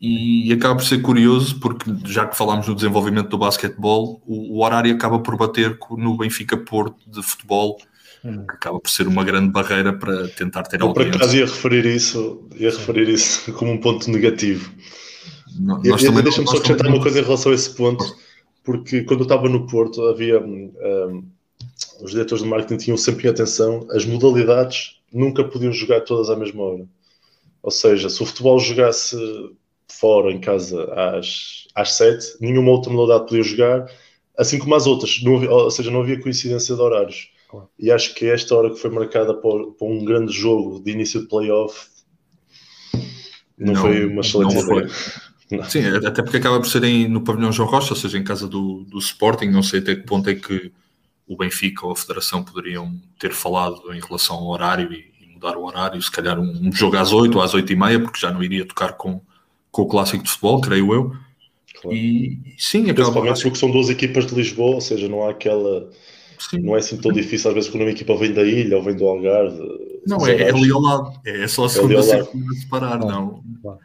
e acaba por ser curioso porque já que falámos no desenvolvimento do basquetebol, o, o horário acaba por bater no Benfica Porto de futebol, hum. que acaba por ser uma grande barreira para tentar ter
Eu por acaso ia referir isso, ia referir isso como um ponto negativo. Não, Deixa-me só acrescentar uma coisa em relação a esse ponto, porque quando eu estava no Porto havia um, hum, os diretores de marketing tinham sempre em atenção as modalidades nunca podiam jogar todas à mesma hora. Ou seja, se o futebol jogasse fora, em casa, às, às 7, nenhuma outra modalidade podia jogar, assim como as outras, não havia, ou seja, não havia coincidência de horários. Claro. E acho que esta hora que foi marcada para, para um grande jogo de início de playoff não, não foi uma excelente ideia.
Sim, até porque acaba por ser em, no pavilhão João Rocha, ou seja, em casa do, do Sporting, não sei até que ponto é que o Benfica ou a Federação poderiam ter falado em relação ao horário e, e mudar o horário, se calhar um, um jogo às 8 ou às 8 e meia, porque já não iria tocar com, com o clássico de futebol, creio eu. Claro. E sim,
principalmente porque são duas equipas de Lisboa, ou seja, não há aquela. Sim. Não é assim tão difícil, às vezes, quando uma equipa vem da ilha ou vem do Algarve.
Não, é, é ali ao lado, é só a segunda é separar, não. Não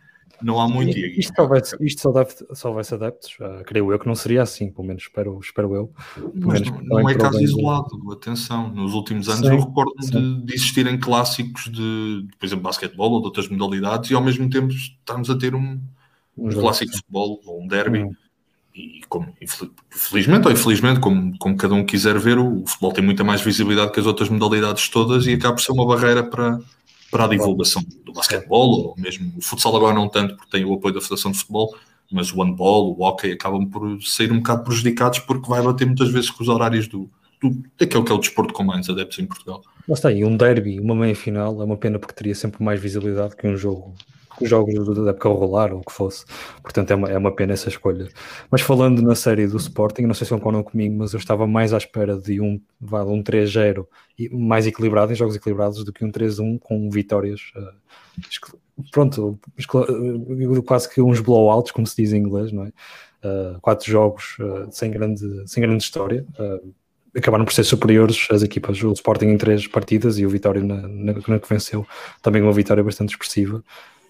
há muito.
Isto, isto, só, vai, isto só, deve, só vai ser adeptos, uh, creio eu que não seria assim, pelo menos espero, espero eu.
Mas não, não é caso isolado, atenção. Nos últimos anos sim, eu recordo de, de existirem clássicos de, por exemplo, basquetebol ou de outras modalidades e ao mesmo tempo estamos a ter um, um, um clássico de futebol ou um derby. Hum. e como, felizmente ou infelizmente, como, como cada um quiser ver, o, o, futebol tem muita mais visibilidade que as outras modalidades todas e acaba por ser uma barreira para, para a divulgação do basquetebol, ou mesmo o futsal agora não tanto, porque tem o apoio da Federação de Futebol, mas o handball, o hockey acabam por sair um bocado prejudicados porque vai bater muitas vezes com os horários do, do daquele que é o desporto com mais adeptos em Portugal.
Lá está, e um derby, uma meia final, é uma pena porque teria sempre mais visibilidade que um jogo jogos da época rolar ou o que fosse. Portanto, é uma, é uma pena essa escolha. Mas falando na série do Sporting, não sei se concordam comigo, mas eu estava mais à espera de um, um 3-0 mais equilibrado, em jogos equilibrados, do que um 3-1 com vitórias. Uh, pronto, quase que uns blowouts, como se diz em inglês, não é? Uh, quatro jogos uh, sem, grande, sem grande história. acabaram por ser superiores as equipas, o Sporting em três partidas e o Vitória na, na, na que venceu, também uma vitória bastante expressiva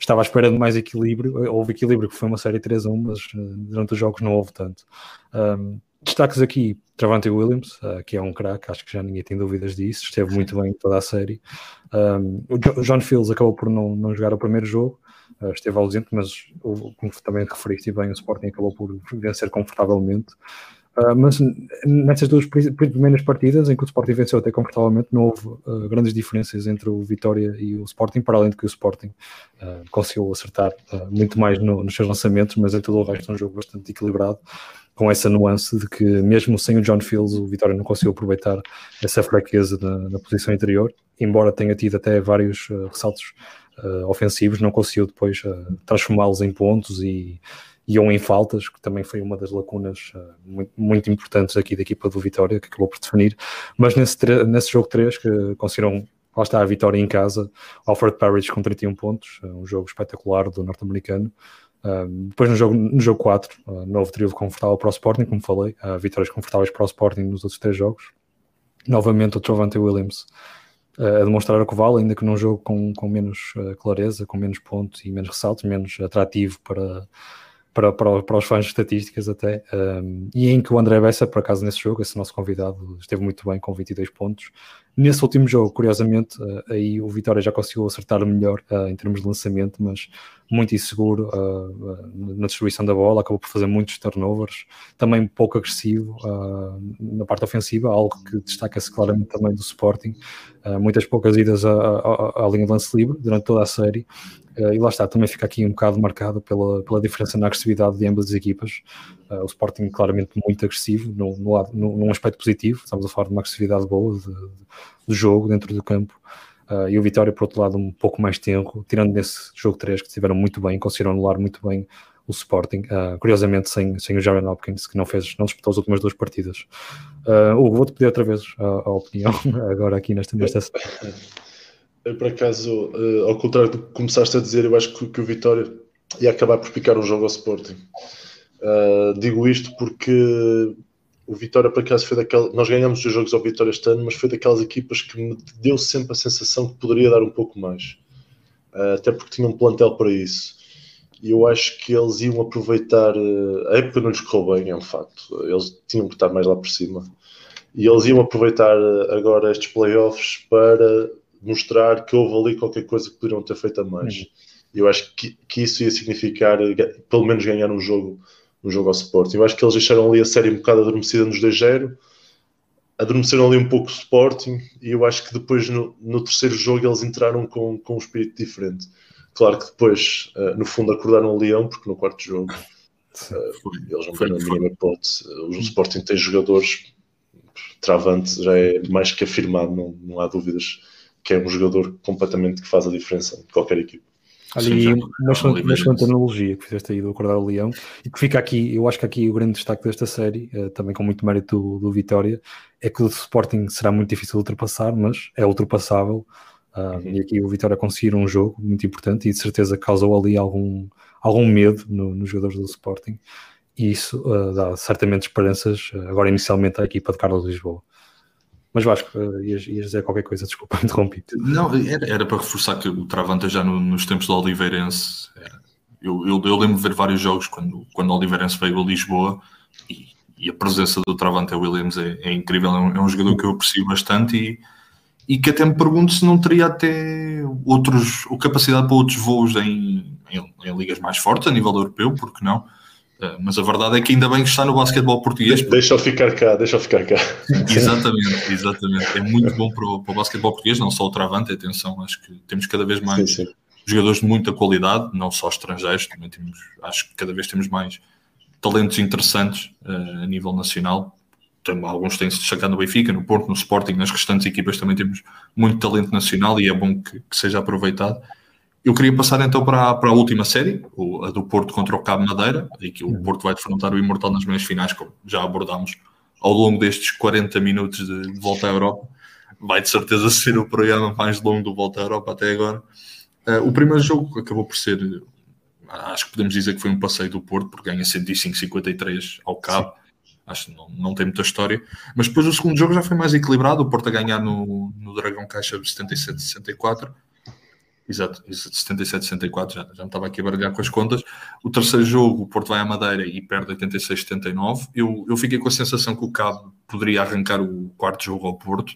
estava à espera de mais equilíbrio. Houve equilíbrio, que foi uma série 3 1, mas eh, durante os jogos não houve tanto. Um, destaques aqui: Travante Williams, uh, que é um craque, acho que já ninguém tem dúvidas disso, esteve muito bem em toda a série. Um, o John Fields acabou por não, não jogar o primeiro jogo, uh, esteve ausente, mas como também referiste bem, o Sporting acabou por vencer confortavelmente. Uh, mas nessas duas primeiras partidas em que o Sporting venceu até confortavelmente, não houve uh, grandes diferenças entre o Vitória e o Sporting, para além de que o Sporting uh, conseguiu acertar muito mais no, nos seus lançamentos, mas em todo o resto é um jogo bastante equilibrado, com essa nuance de que mesmo sem o John Fields, o Vitória não conseguiu aproveitar essa fraqueza na, na posição interior, embora tenha tido até vários ressaltos ofensivos, não conseguiu depois transformá-los em pontos e e um em faltas, que também foi uma das lacunas uh, muito, muito, importantes aqui da equipa do Vitória, que acabou por definir. Mas nesse, nesse jogo 3, que conseguiram, lá está a vitória em casa, Alfred Parrish com 31 pontos, uh, um jogo espetacular do norte-americano. Uh, depois no jogo, no jogo 4, uh, novo trio confortável para o Sporting, como falei, uh, vitórias confortáveis para o Sporting nos outros três jogos. Novamente o Trovante Williams a demonstrar o que vale, ainda que num jogo com, com menos clareza, com menos pontos e menos ressaltos, menos atrativo para, para, para, para os fãs de estatísticas até, um, e em que o André Bessa, por acaso nesse jogo, esse nosso convidado, esteve muito bem com 22 pontos. Nesse último jogo, curiosamente, uh, aí o Vitória já conseguiu acertar melhor uh, em termos de lançamento, mas muito inseguro uh, na distribuição da bola, acabou por fazer muitos turnovers, também pouco agressivo na parte ofensiva, algo que destaca-se claramente também do Sporting, muitas poucas idas à, linha de lance livre durante toda a série, e lá está, também fica aqui um bocado marcado pela, pela diferença na agressividade de ambas as equipas. Uh, o Sporting claramente muito agressivo, no, no lado, no, num aspecto positivo, estamos a falar de uma agressividade boa de, de, jogo dentro do campo. Uh, e o Vitória, por outro lado, um pouco mais tenro, tirando nesse jogo 3 que estiveram muito bem, conseguiram anular muito bem o Sporting, curiosamente sem, sem o Jaron Hopkins, que não fez, não disputou as últimas duas partidas. Uh, Hugo, vou-te pedir outra vez a, a opinião agora aqui nesta, nesta
por acaso, uh, ao contrário do que começaste a dizer, eu acho que, que o Vitória ia acabar por picar um jogo ao Sporting. Uh, digo isto porque o Vitória, por acaso, foi daquela. Nós ganhamos os jogos ao Vitória este ano, mas foi daquelas equipas que me deu sempre a sensação que poderia dar um pouco mais. Uh, até porque tinha um plantel para isso. E eu acho que eles iam aproveitar. a época não lhes correu bem, é um facto. Eles tinham que estar mais lá por cima. E eles iam aproveitar agora estes playoffs para mostrar que houve ali qualquer coisa que poderiam ter feito a mais. Uhum. Eu acho que, que isso ia significar pelo menos ganhar um jogo, um jogo ao Sporting. Eu acho que eles deixaram ali a série um bocado adormecida nos 2-0, adormeceram ali um pouco o Sporting e eu acho que depois no, no terceiro jogo eles entraram com, com um espírito diferente. Claro que depois, uh, no fundo, acordaram o Leão, porque no quarto jogo uh, eles não têm a mínima hipótese. O Sporting tem jogadores, Travante já é mais que afirmado, não, não há dúvidas que é um jogador completamente que faz a diferença em qualquer equipe.
Olha, e uma excelente analogia que fizeste aí do acordar o Leão e que fica aqui, eu acho que aqui o grande destaque desta série, uh, também com muito mérito do, do, Vitória, é que o Sporting será muito difícil de ultrapassar, mas é ultrapassável. Uh. E aqui o Vitória conseguir um jogo muito importante e de certeza causou ali algum, algum medo no, nos jogadores do Sporting. E isso uh, dá certamente esperanças, agora inicialmente, à equipa de Carlos Lisboa. Mas Vasco, uh, ias, ias, dizer qualquer coisa, desculpa, interrompi.
Não, era, era, para reforçar que o Travanta já no, nos tempos do Oliveirense, era, eu, eu, eu, lembro de ver vários jogos quando, quando o Oliveirense veio a Lisboa e, e a presença do Travanta Williams é, é incrível, é um, é um, jogador que eu aprecio bastante e, e que até me pergunto se não teria até outros, ou capacidade para outros voos em, em, em ligas mais fortes a nível europeu, porque não? Uh, mas a verdade é que ainda bem que está no basquetebol português.
Deixa eu ficar cá, deixa eu ficar cá.
exatamente, exatamente. É muito bom para o, para o basquetebol português, não só o travante, atenção, acho que temos cada vez mais sim, sim. jogadores de muita qualidade, não só estrangeiros, também temos, acho que cada vez temos mais talentos interessantes uh, a nível nacional. Tem, alguns têm se destacado no Benfica, no Porto, no Sporting, nas restantes equipas também temos muito talento nacional e é bom que, que seja aproveitado. Eu queria passar então para a, para a última série, a do Porto contra o Cabo Madeira, e que o uhum. Porto vai defrontar o Imortal nas meias finais, como já abordámos ao longo destes 40 minutos de, de, volta à Europa. Vai de certeza ser o programa mais longo do Volta à Europa até agora. Uh, o primeiro jogo acabou por ser, acho que podemos dizer que foi um passeio do Porto, porque ganha 105-53 ao Cabo. Sim. Acho que não, não tem muita história. Mas depois o segundo jogo já foi mais equilibrado, o Porto a ganhar no, no Dragão Caixa 77-64 Exato, 77, 64, já, já me estava aqui a baralhar com as contas. O terceiro jogo, o Porto vai à Madeira e perde 86, 79. Eu, eu fiquei com a sensação que o Cabo poderia arrancar o quarto jogo ao Porto,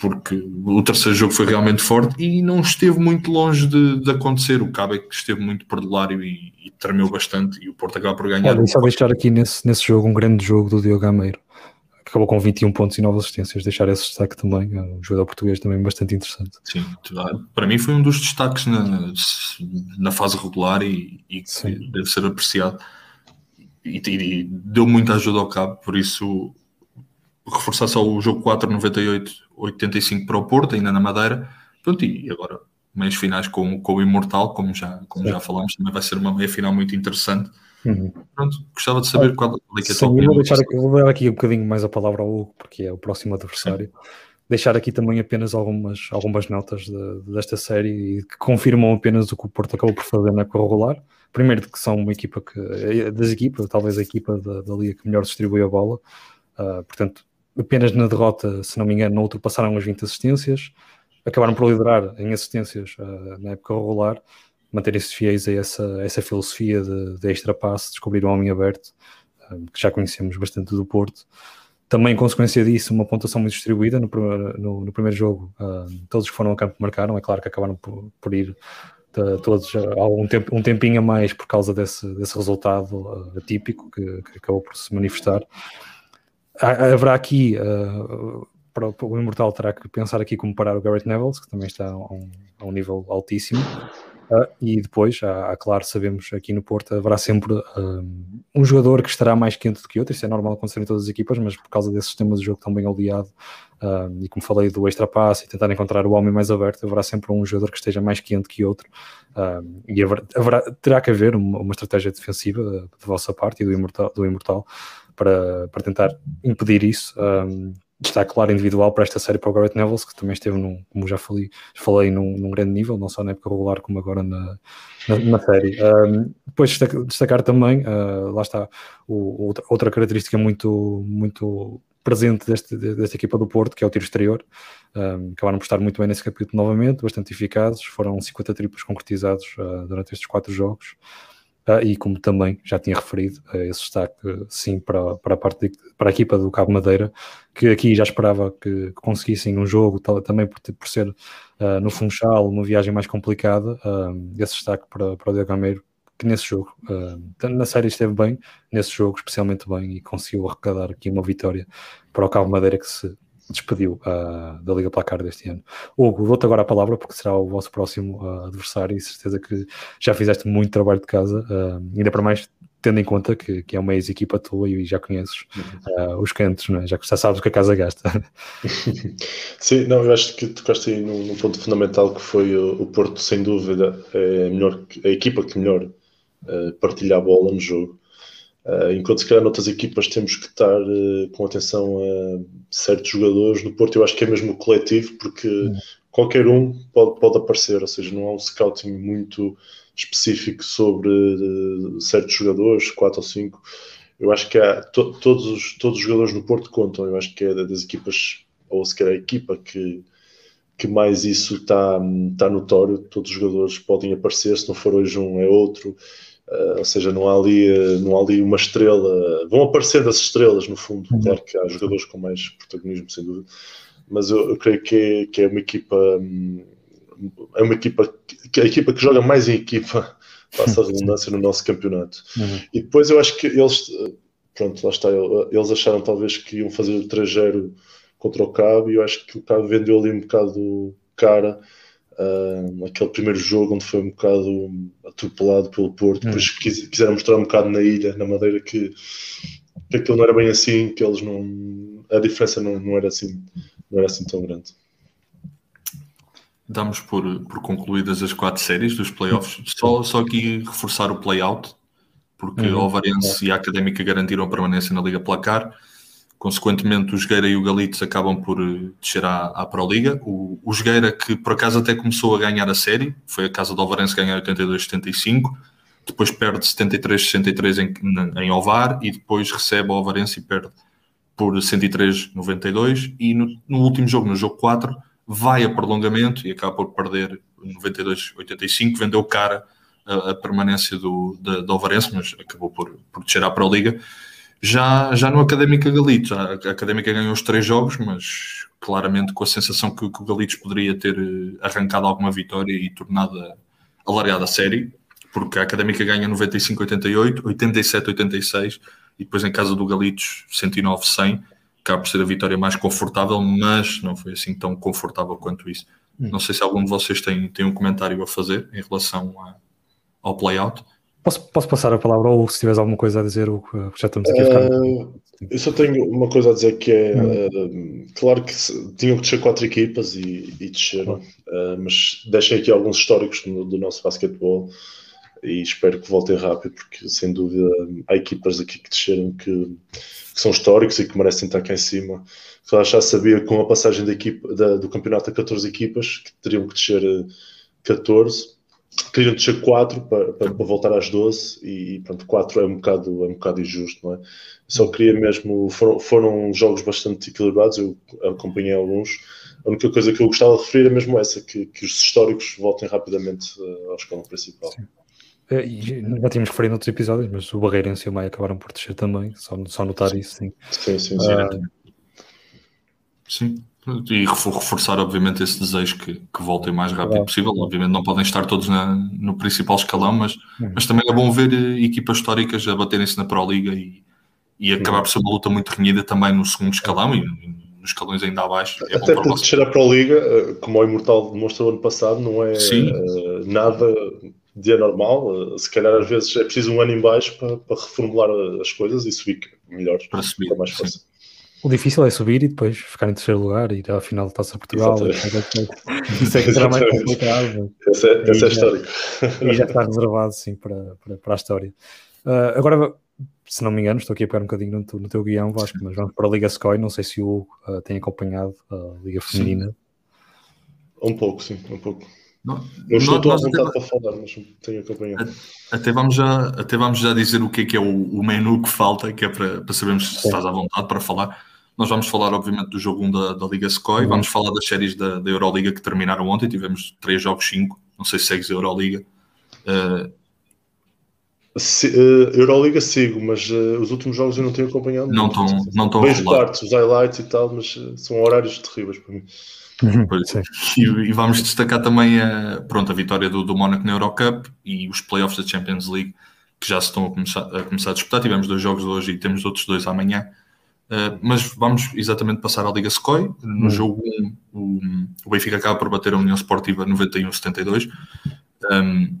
porque o terceiro jogo foi realmente forte e não esteve muito longe de, de acontecer. O Cabo é que esteve muito perdulário e, e tremeu bastante e o Porto acaba por ganhar.
Olha, só deixar aqui nesse, nesse jogo um grande jogo do Diogo Gameiro acabou com 21 pontos e 9 assistências. Deixar esse destaque também, é um jogador português também bastante interessante.
Sim, para mim foi um dos destaques na, na fase regular e, e deve ser apreciado. E, e, deu muita ajuda ao cabo, por isso reforçar só o jogo 4, 98, 85 para o Porto, ainda na Madeira. Pronto, e agora meias finais com, com o Imortal, como já, como já falámos, também vai ser uma meia final muito interessante. Uhum. Pronto, gostava de saber qual, qual é que é a tua
opinião. Vou, deixar aqui, vou dar aqui um bocadinho mais a palavra ao Hugo, porque é o próximo adversário. Sim. Deixar aqui também apenas algumas, algumas notas de, desta série que confirmam apenas o que o Porto acabou por fazer na época regular. Primeiro, que são uma equipa que, é das equipas, talvez a equipa da, da Liga que melhor distribui a bola. Uh, portanto, apenas na derrota, se não me engano, não ultrapassaram as 20 assistências. Acabaram por liderar em assistências uh, na época regular manterem-se fiéis a essa, essa filosofia de, de extra passe, descobrir o homem aberto, um, que já conhecemos bastante do Porto. Também, consequência disso, uma pontuação muito distribuída no, no, no primeiro jogo. Um, todos que foram a campo marcaram, é claro que acabaram por, por ir de, todos algum tempo, um tempinho a mais por causa desse, desse resultado uh, atípico que, que, acabou por se manifestar. Haverá aqui, uh, para, o Imortal terá que pensar aqui como parar o Garrett Neville, que também está a um, a um nível altíssimo. Uh, e depois, há, há, claro, sabemos aqui no Porto, haverá sempre um, um, jogador que estará mais quente do que outro, isso é normal acontecer em todas as equipas, mas por causa desse sistema de jogo tão bem oleado, um, e como falei do extra passe e tentar encontrar o homem mais aberto, haverá sempre um jogador que esteja mais quente que outro, e haverá, haverá, terá que haver uma, uma estratégia defensiva da vossa parte e do Imortal, do imortal para, para tentar impedir isso destaque claro individual para esta série para o Garrett Neville, que também esteve, num, como já falei, falei num, num, grande nível, não só na época regular como agora na, na, na série. Um, depois destacar, destacar também, uh, lá está, o, outra, outra característica muito, muito presente deste, desta equipa do Porto, que é o tiro exterior. Um, acabaram por estar muito bem nesse capítulo novamente, bastante eficazes, foram 50 triplos concretizados uh, durante estes quatro jogos. Uh, e como também já tinha referido, uh, esse destaque sim para, para, a parte de, para a equipa do Cabo Madeira, que aqui já esperava que, que conseguissem um jogo tal, também por, por ser uh, no Funchal, uma viagem mais complicada, esse destaque para, para o Diego Gameiro, que nesse jogo, na série esteve bem, nesse jogo especialmente bem e conseguiu arrecadar aqui uma vitória para o Cabo Madeira que se despediu uh, da Liga Placar deste ano. Hugo, dou-te agora a palavra porque será o vosso próximo uh, adversário e certeza que já fizeste muito trabalho de casa, uh, ainda para mais tendo em conta que, que é uma ex-equipa tua e já conheces os cantos, é? já, já sabes o que a casa gasta.
Sim, não, eu acho que tocaste aí num, num ponto fundamental que foi o, o, Porto, sem dúvida, é a, melhor, a equipa que melhor partilha a bola no jogo. Uh, enquanto se calhar noutras equipas temos que estar uh, com atenção a certos jogadores, no Porto eu acho que é mesmo coletivo, porque uhum. qualquer um pode, pode aparecer, ou seja, não há um scouting muito específico sobre uh, certos jogadores, quatro ou cinco. Eu acho que há, to, todos, os, todos os jogadores no Porto contam, eu acho que é das equipas, ou se calhar a equipa que, que mais isso está tá notório, todos os jogadores podem aparecer, se não for hoje um é outro, Uh, ou seja, não há, ali, uh, não há ali uma estrela. Vão aparecer das estrelas, no fundo. Uhum. Claro que há jogadores com mais protagonismo, sem dúvida. Mas eu, eu creio que é, que é uma equipa. Um, é uma equipa. Que, a equipa que joga mais em equipa passa a redundância no nosso campeonato. Uhum. E depois eu acho que eles, pronto, lá está, eles acharam talvez que iam fazer o 3 contra o Cabo e eu acho que o Cabo vendeu ali um bocado cara uh, aquele primeiro jogo onde foi um bocado atropelado pelo Porto, uhum. depois quis, quiseram mostrar um bocado na ilha, na Madeira, que, que aquilo não era bem assim, que eles não. a diferença não, não, era, assim, não era assim tão grande
damos por, por concluídas as quatro séries dos playoffs. Só, só aqui reforçar o play-out, porque uhum. o Alvarense e a Académica garantiram a permanência na Liga Placar. Consequentemente, o Jogueira e o Galitos acabam por eh, descer à, à Pro Liga. O, o Jogueira, que por acaso até começou a ganhar a série, foi a casa do Alvarense ganhar 82-75, depois perde 73-63 em, em Ovar e depois recebe o Alvarense e perde por 103-92. E no, no último jogo, no jogo 4, vai a prolongamento e acaba por perder 92-85, vendeu cara a, a permanência do, da, do Alvarense, mas acabou por, por descer à Pro Liga. Já, já no Académica Galitos, a, a Académica ganhou os três jogos, mas claramente com a sensação que, que o Galitos poderia ter eh, arrancado alguma vitória e tornado alargada a série, porque a Académica ganha 95-88, 87-86 e depois em casa do Galitos 109-100 acaba por ser a vitória mais confortável, mas não foi assim tão confortável quanto isso. Hum. Não sei se algum de vocês tem, tem um comentário a fazer em relação a, ao play-out.
Posso, posso passar a palavra ou se tiveres alguma coisa a dizer, já estamos aqui a ficar. Uh,
eu só tenho uma coisa a dizer que é uh, claro que tinham que descer quatro equipas e, e desceram, uh, mas deixem aqui alguns históricos do, do nosso basquetebol e espero que voltem rápido, porque sem dúvida há equipas aqui que desceram que, que são históricos e que merecem estar cá em cima. Eu já sabia com a passagem da equipa, da, do campeonato a 14 equipas que teriam que descer 14, eh, queriam descer 4 para, para, para, voltar às 12 e pronto, 4 é um bocado, é um bocado injusto, não é? Só queria mesmo, foram, foram jogos bastante equilibrados, eu acompanhei alguns. A única coisa que eu gostava de referir é mesmo essa, que, que os históricos voltem rapidamente uh, ao escalão principal. Sim.
É, já tínhamos referido noutros episódios, mas o Barreirense e o Maia acabaram por descer também, só, só notar isso, sim.
Sim, sim, sim. Uh,
sim. E reforçar, obviamente, esse desejo que, que voltem o mais rápido é. possível. Obviamente, não podem estar todos na, no principal escalão, mas, uhum. mas também é bom ver eh, equipas históricas a baterem-se na Pro Liga e, e acabar por ser uma luta muito renhida também no segundo escalão e, nos escalões ainda abaixo.
É Até porque descer a Pro Liga, eh, como o Imortal demonstrou ano passado, não é Sim. nada dia normal, eh, se calhar às vezes é preciso um ano em baixo para, para reformular as coisas e subir melhor,
para subir,
mais força.
O difícil é subir e depois ficar em terceiro lugar e ir à final da Taça Portugal. Isso é que será mais complicado.
Esse é, esse é histórico.
E já está reservado, sim, para, para, para a história. Uh, agora, se não me engano, estou aqui a pegar um bocadinho no, no teu guião, Vasco, mas vamos para a Liga Scoy. Não sei se o Hugo uh, tem acompanhado a Liga Feminina. Sim.
Um pouco, sim, um pouco. Não, eu estou nós, à vontade até, para falar, mas tenho acompanhado.
Até vamos, já, até vamos já dizer o que é que é o, o menu que falta, que é para, para sabermos se estás à vontade para falar. Nós vamos falar, obviamente, do jogo 1 da, da Liga Scoy, uhum. vamos falar das séries da, da Euroliga que terminaram ontem, tivemos 3 jogos 5, não sei se segues a Euroliga. Uh,
se, uh, Euroliga sigo, mas uh, os últimos jogos eu não tenho acompanhado.
Não estão não estão
Vejo partes, os highlights e tal, mas são horários terríveis para mim.
Uhum. e, e, vamos destacar também a, pronto, a vitória do, do Mónaco na Eurocup e os playoffs da Champions League que já se estão a começar, a começar a disputar. Tivemos dois jogos hoje e temos outros dois amanhã. Uh, mas vamos exatamente passar à Liga Scoy. No uhum. jogo 1, o, o, Benfica acaba por bater a União Sportiva 91-72. Um,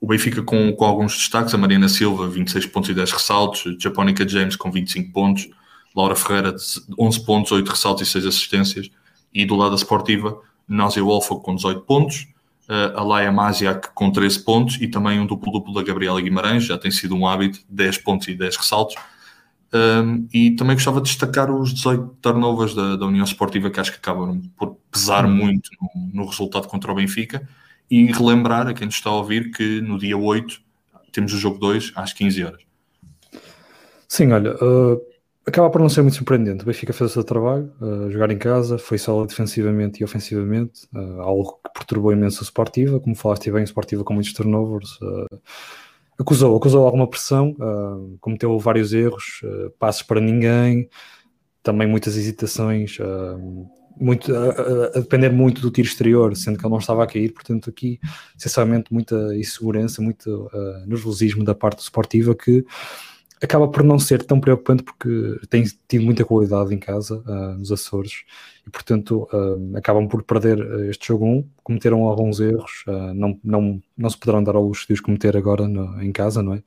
o Benfica com, com alguns destaques, a Mariana Silva, 26 pontos e 10 ressaltos, Japónica James com 25 pontos, Laura Ferreira, 11 pontos, 8 ressaltos e 6 assistências, e do lado da Sportiva, Náusea Wolfa com 18 pontos, uh, a Laia Maziak com 13 pontos e também um duplo-duplo da Gabriela Guimarães, já tem sido um hábito, 10 pontos e 10 ressaltos. Um, e também gostava de destacar os 18 turnovers da, da, União Esportiva, que acho que acabam por pesar muito no, no, resultado contra o Benfica. E relembrar a quem nos está a ouvir que no dia 8 temos o jogo 2 às 15 horas.
Sim, olha, uh, acaba por não ser muito surpreendente. O Benfica fez o seu trabalho, uh, jogar em casa, foi só defensivamente e ofensivamente, uh, algo que perturbou imenso a Sportiva, como falaste bem, a Sportiva com muitos turnovers. Uh, acusou, acusou alguma pressão, cometeu vários erros, passos para ninguém, também muitas hesitações muito, a, a, depender muito do tiro exterior, sendo que ele não estava a cair, portanto aqui, sinceramente, muita insegurança, muito nervosismo da parte esportiva que acaba por não ser tão preocupante porque tem tido muita qualidade em casa, uh, nos Açores, e portanto uh, acabam por perder este jogo 1, cometeram alguns erros, uh, não, não, não se poderão dar ao luxo de os cometer agora no, em casa, não é?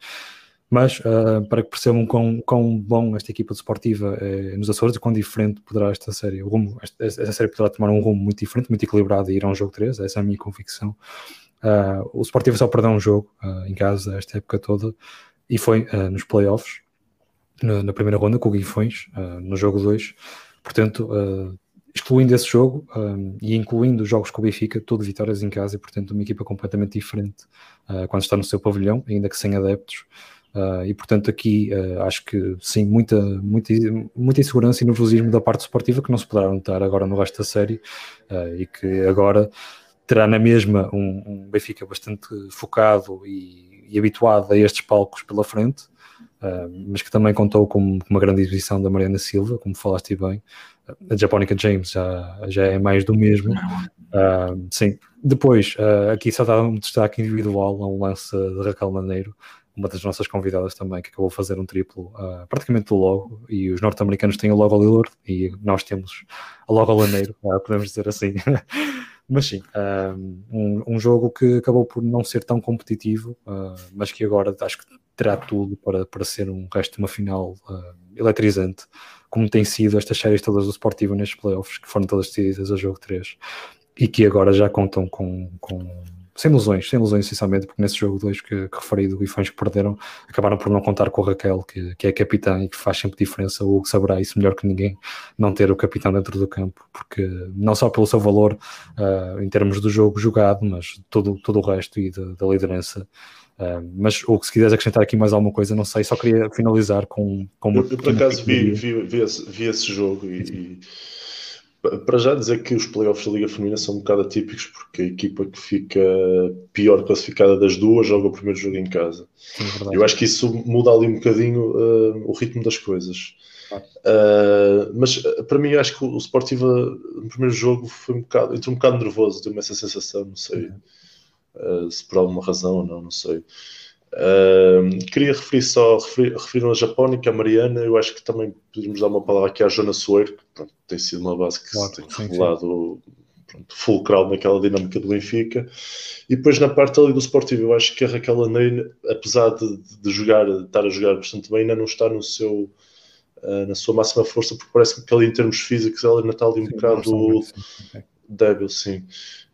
Mas para que percebam quão, quão bom esta equipa desportiva é nos Açores e quão diferente poderá esta série, o rumo, esta, esta, série poderá tomar um rumo muito diferente, muito equilibrado e ir a um jogo 3, essa é a minha convicção. O Sportivo só perdeu um jogo em casa esta época toda e foi nos playoffs, na, primeira ronda com o Guifões, no jogo 2. Portanto, excluindo esse jogo e incluindo os jogos com o Benfica, tudo vitórias em casa e, portanto, uma equipa completamente diferente quando está no seu pavilhão, ainda que sem adeptos. Uh, e portanto aqui uh, acho que sim, muita, muita, muita insegurança e nervosismo da parte esportiva que não se poderá notar agora no resto da série uh, e que agora terá na mesma um, um Benfica bastante focado e, e, habituado a estes palcos pela frente, mas que também contou com, com, uma grande exibição da Mariana Silva, como falaste bem. A Japónica James já, já é mais do mesmo. sim, depois aqui só dá um destaque individual a um lance de Raquel Maneiro, uma das nossas convidadas também, que acabou de fazer um triplo uh, praticamente do logo, e os norte-americanos têm o logo Lillard e nós temos a logo Laneiro, uh, podemos dizer assim. mas sim, um, um, jogo que acabou por não ser tão competitivo, mas que agora acho que terá tudo para, para ser um resto de uma final eletrizante, como tem sido estas séries todas do Sportivo nestes playoffs, que foram todas decididas a jogo 3, e que agora já contam com, com sem ilusões, sem ilusões, essencialmente, porque nesse jogo 2 que, que referi do Guifões que perderam, acabaram por não contar com o Raquel, que, que é capitã e que faz sempre diferença. O Hugo saberá isso melhor que ninguém, não ter o capitão dentro do campo, porque não só pelo seu valor uh, em termos do jogo jogado, mas todo, todo o resto e de, da liderança. Uh, mas o que se quiseres acrescentar aqui mais alguma coisa, não sei, só queria finalizar com. com
uma, eu, eu, por acaso vi, vi, vi, esse, vi esse jogo e, e para já dizer que os playoffs da Liga Feminina são um bocado atípicos porque a equipa que fica pior classificada das duas joga o primeiro jogo em casa. É Eu acho que isso muda ali um bocadinho uh, o ritmo das coisas. Uh, mas uh, para mim, acho que o Sportiva no primeiro jogo foi um bocado, entrou um bocado nervoso, deu-me essa sensação, não sei uh, se por alguma razão ou não, não sei. Uh, queria referir só, referir, referiram a Japónica, a Mariana, eu acho que também podemos dar uma palavra aqui à Joana Soeiro, que pronto, tem sido uma base que claro, tem sim, revelado pronto, fulcral naquela dinâmica do Benfica. E depois na parte ali do Sportivo, eu acho que a Raquel Aneiro, apesar de, de jogar, de estar a jogar bastante bem, ainda não está no seu, uh, na sua máxima força, porque parece-me que ali em termos físicos ela ainda está ali um sim, bocado débil, sim.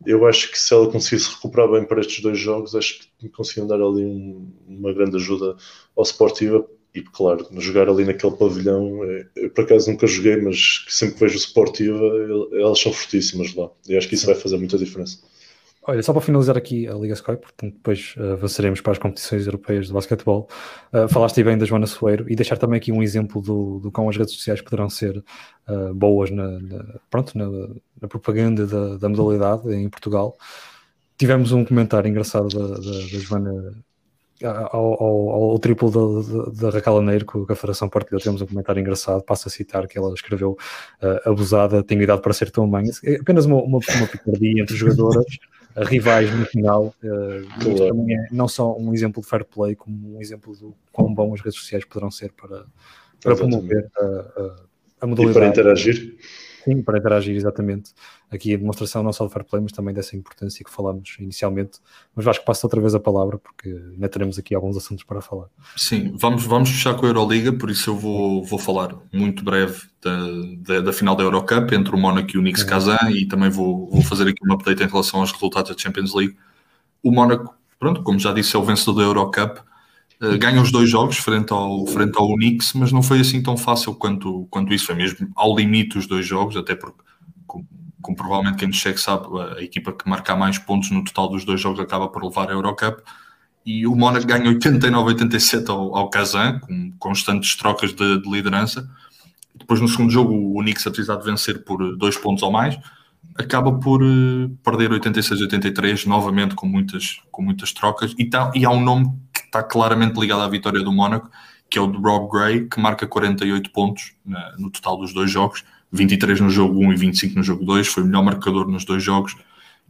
Eu acho que se ela conseguisse recuperar bem para estes dois jogos, acho que conseguiam dar ali um, uma grande ajuda ao Sportiva. E claro, jogar ali naquele pavilhão, é, eu por acaso nunca joguei, mas sempre que vejo o Sportiva, elas são fortíssimas lá. E acho que isso vai fazer muita diferença.
Olha, só para finalizar aqui a Liga Sky, portanto depois uh, avançaremos para as competições europeias de basquetebol. Uh, falaste bem da Joana Soeiro e deixar também aqui um exemplo do, do como as redes sociais poderão ser uh, boas na, na, pronto, na, na propaganda da, da, modalidade em Portugal. Tivemos um comentário engraçado da, da, da Joana ao, ao, ao, triplo da, da, Raquel Aneiro que a Federação partilhou, temos um comentário engraçado, passo a citar que ela escreveu uh, abusada, tenho idade para ser tão mãe, é apenas uma, uma, uma picardia entre jogadoras rivais no final. Uh, claro. também é não só um exemplo de fair play, como um exemplo do quão bom as redes sociais poderão ser para, para promover a, a, a modalidade.
E para interagir.
Sim, para interagir, exatamente. Aqui a demonstração não só do fair play, mas também dessa importância que falamos inicialmente. Mas acho que passo outra vez a palavra, porque ainda teremos aqui alguns assuntos para falar.
Sim, vamos, vamos fechar com a Euroliga, por isso eu vou, vou falar muito breve da, da, da final da Eurocup entre o Mónaco e o Knicks Kazan e também vou, vou fazer aqui uma update em relação aos resultados da Champions League. O Mónaco, pronto, como já disse, é o vencedor da Eurocup ganha os dois jogos frente ao, frente ao Unix, mas não foi assim tão fácil quanto, quanto isso. Foi mesmo ao limite os dois jogos, até porque, como, como provavelmente quem nos segue sabe, a, equipa que marca mais pontos no total dos dois jogos acaba por levar a Eurocup. E o Mónaco ganha 89-87 ao, ao Kazan, com constantes trocas de, de, liderança. Depois, no segundo jogo, o Unix, a precisar de vencer por dois pontos ou mais, acaba por uh, perder 86-83, novamente com muitas, com muitas trocas. E, tá, e há um nome está claramente ligado à vitória do Mónaco, que é o de Rob Gray, que marca 48 pontos no total dos dois jogos. 23 no jogo 1 e 25 no jogo 2, foi o melhor marcador nos dois jogos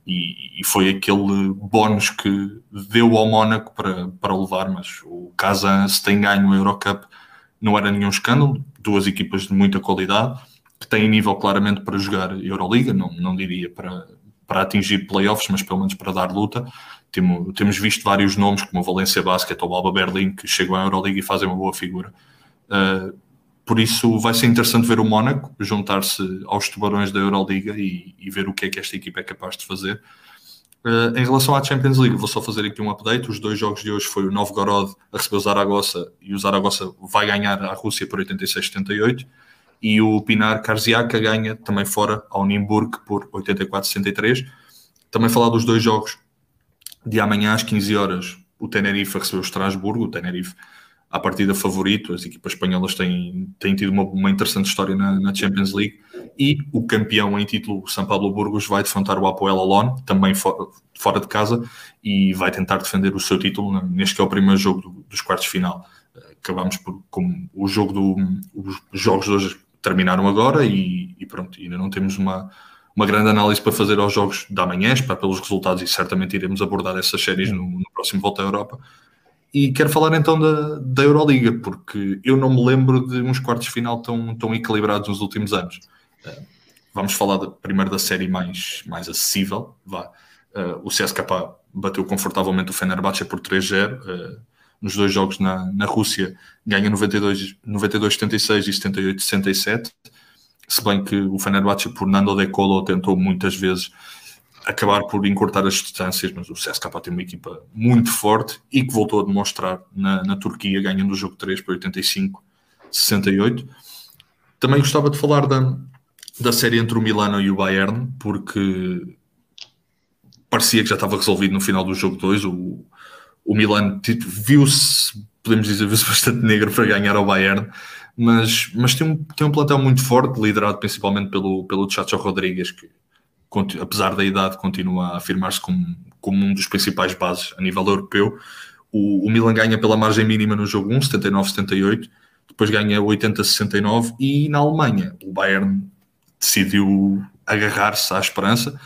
e, e foi aquele bónus que deu ao Mónaco para, para levar, mas o Kazan se tem ganho o Eurocup não era nenhum escândalo, duas equipas de muita qualidade, que têm nível claramente para jogar Euroliga, não, não diria para, para atingir playoffs, mas pelo menos para dar luta. Temos, temos visto vários nomes, como o Valência Basket ou o Alba Berlim, que chegam à Euroliga e fazem uma boa figura. Uh, por isso vai ser interessante ver o Mónaco juntar-se aos tubarões da Euroliga e, e, ver o que é que esta equipa é capaz de fazer. Uh, em relação à Champions League, vou só fazer aqui um update. Os dois jogos de hoje foi o Novgorod a receber o Zaragoza e o Zaragoza vai ganhar a Rússia por 86-78 e o Pinar Karziaka ganha também fora ao Nimburg por 84-63. Também falar dos dois jogos de amanhã às 15 horas. O Tenerife recebeu o Estrasburgo, o Tenerife à partida favorito. As equipas espanholas têm, têm tido uma, uma interessante história na, na, Champions League. E o campeão em título, São Paulo Burgos, vai defrontar o Apoel Alon, também for, fora de casa, e vai tentar defender o seu título neste que é o primeiro jogo do, dos quartos de final. Acabamos por, como o jogo do, os jogos de hoje terminaram agora e, e pronto, ainda não temos uma, uma grande análise para fazer aos jogos da manhã, para pelos resultados e certamente iremos abordar essas séries no, no próximo Volta à Europa. E quero falar então da, da Euroliga, porque eu não me lembro de uns quartos de final tão, tão equilibrados nos últimos anos. Uh, vamos falar de, primeiro da série mais, mais acessível. Vá. Uh, o CSKA bateu confortavelmente o Fenerbahçe por 3-0. Uh, eh, nos dois jogos na, na Rússia, ganha 92-76 92, e 78-67. Se bem que o Fenerbahçe, por Nando De Colo, tentou muitas vezes acabar por encurtar as distâncias, mas o CSKA tem uma equipa muito forte e que voltou a demonstrar na, na Turquia, ganhando o jogo 3 por 85-68. Também gostava de falar da, da série entre o Milano e o Bayern, porque parecia que já estava resolvido no final do jogo 2. O, o Milan tipo, viu-se, podemos dizer, viu-se bastante negro para ganhar ao Bayern, mas, mas tem, um, tem um plantel muito forte, liderado principalmente pelo, pelo Chacho Rodrigues, que apesar da idade, continua a afirmar-se como, como um dos principais bases a nível europeu. O, o Milan ganha pela margem mínima no jogo 1, 79-78, depois ganha 80-69 e na Alemanha o Bayern decidiu agarrar-se à esperança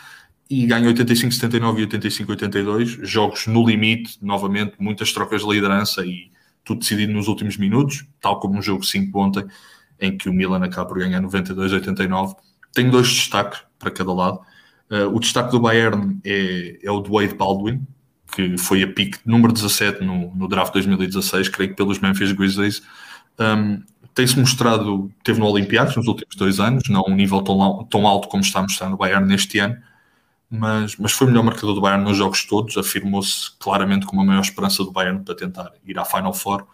e ganha 85-79 e 85-82, jogos no limite, novamente, muitas trocas de liderança e tudo decidido nos últimos minutos, tal como o jogo 5 ontem, em que o Milan acaba por ganhar 92-89. Tenho dois destaques para cada lado. Uh, o destaque do Bayern é, é o de Wade Baldwin, que foi a pick número 17 no, no draft 2016, creio que pelos Memphis Grizzlies. Um, tem-se mostrado, teve no Olympiacos nos últimos dois anos, não um nível tão, tão alto como está a mostrar no Bayern neste ano, mas, mas foi o melhor marcador do Bayern nos jogos todos, afirmou-se claramente como a maior esperança do Bayern para tentar ir à Final Four.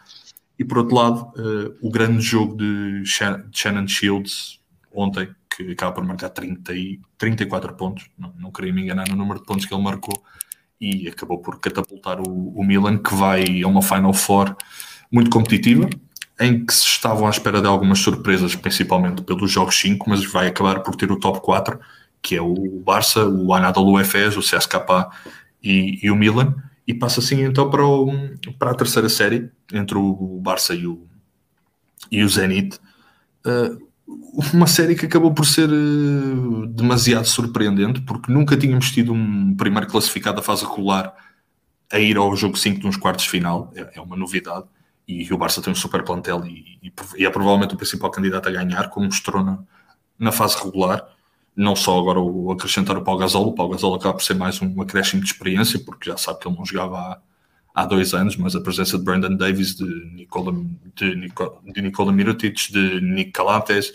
E por outro lado, uh, o grande jogo de Shannon Shields ontem, que acaba por marcar 30 e, 34 pontos, não, não queria me enganar no número de pontos que ele marcou, e acabou por catapultar o, o Milan, que vai a uma Final Four muito competitiva, em que se estavam à espera de algumas surpresas, principalmente pelos jogos 5, mas vai acabar por ter o top 4, que é o Barça, o Anadolu Efes, o CSKA e, e, o Milan, e passa assim então para, o, para a terceira série, entre o Barça e o, e o Zenit. Uh, uma série que acabou por ser uh, demasiado surpreendente, porque nunca tínhamos tido um primeiro classificado da fase regular a ir ao jogo 5 de uns quartos final, é, é, uma novidade. E o Barça tem um super plantel e, e, e, é provavelmente o principal candidato a ganhar, como mostrou na, na fase regular. Não só agora o acrescentar o Pau Gasol, o Pau Gasol acaba por ser mais um acréscimo de experiência, porque já sabe que ele não jogava há, há dois anos, mas a presença de Brandon Davis, de Nicola, de Nicola, de Nicola Mirotic, de Nick Calates,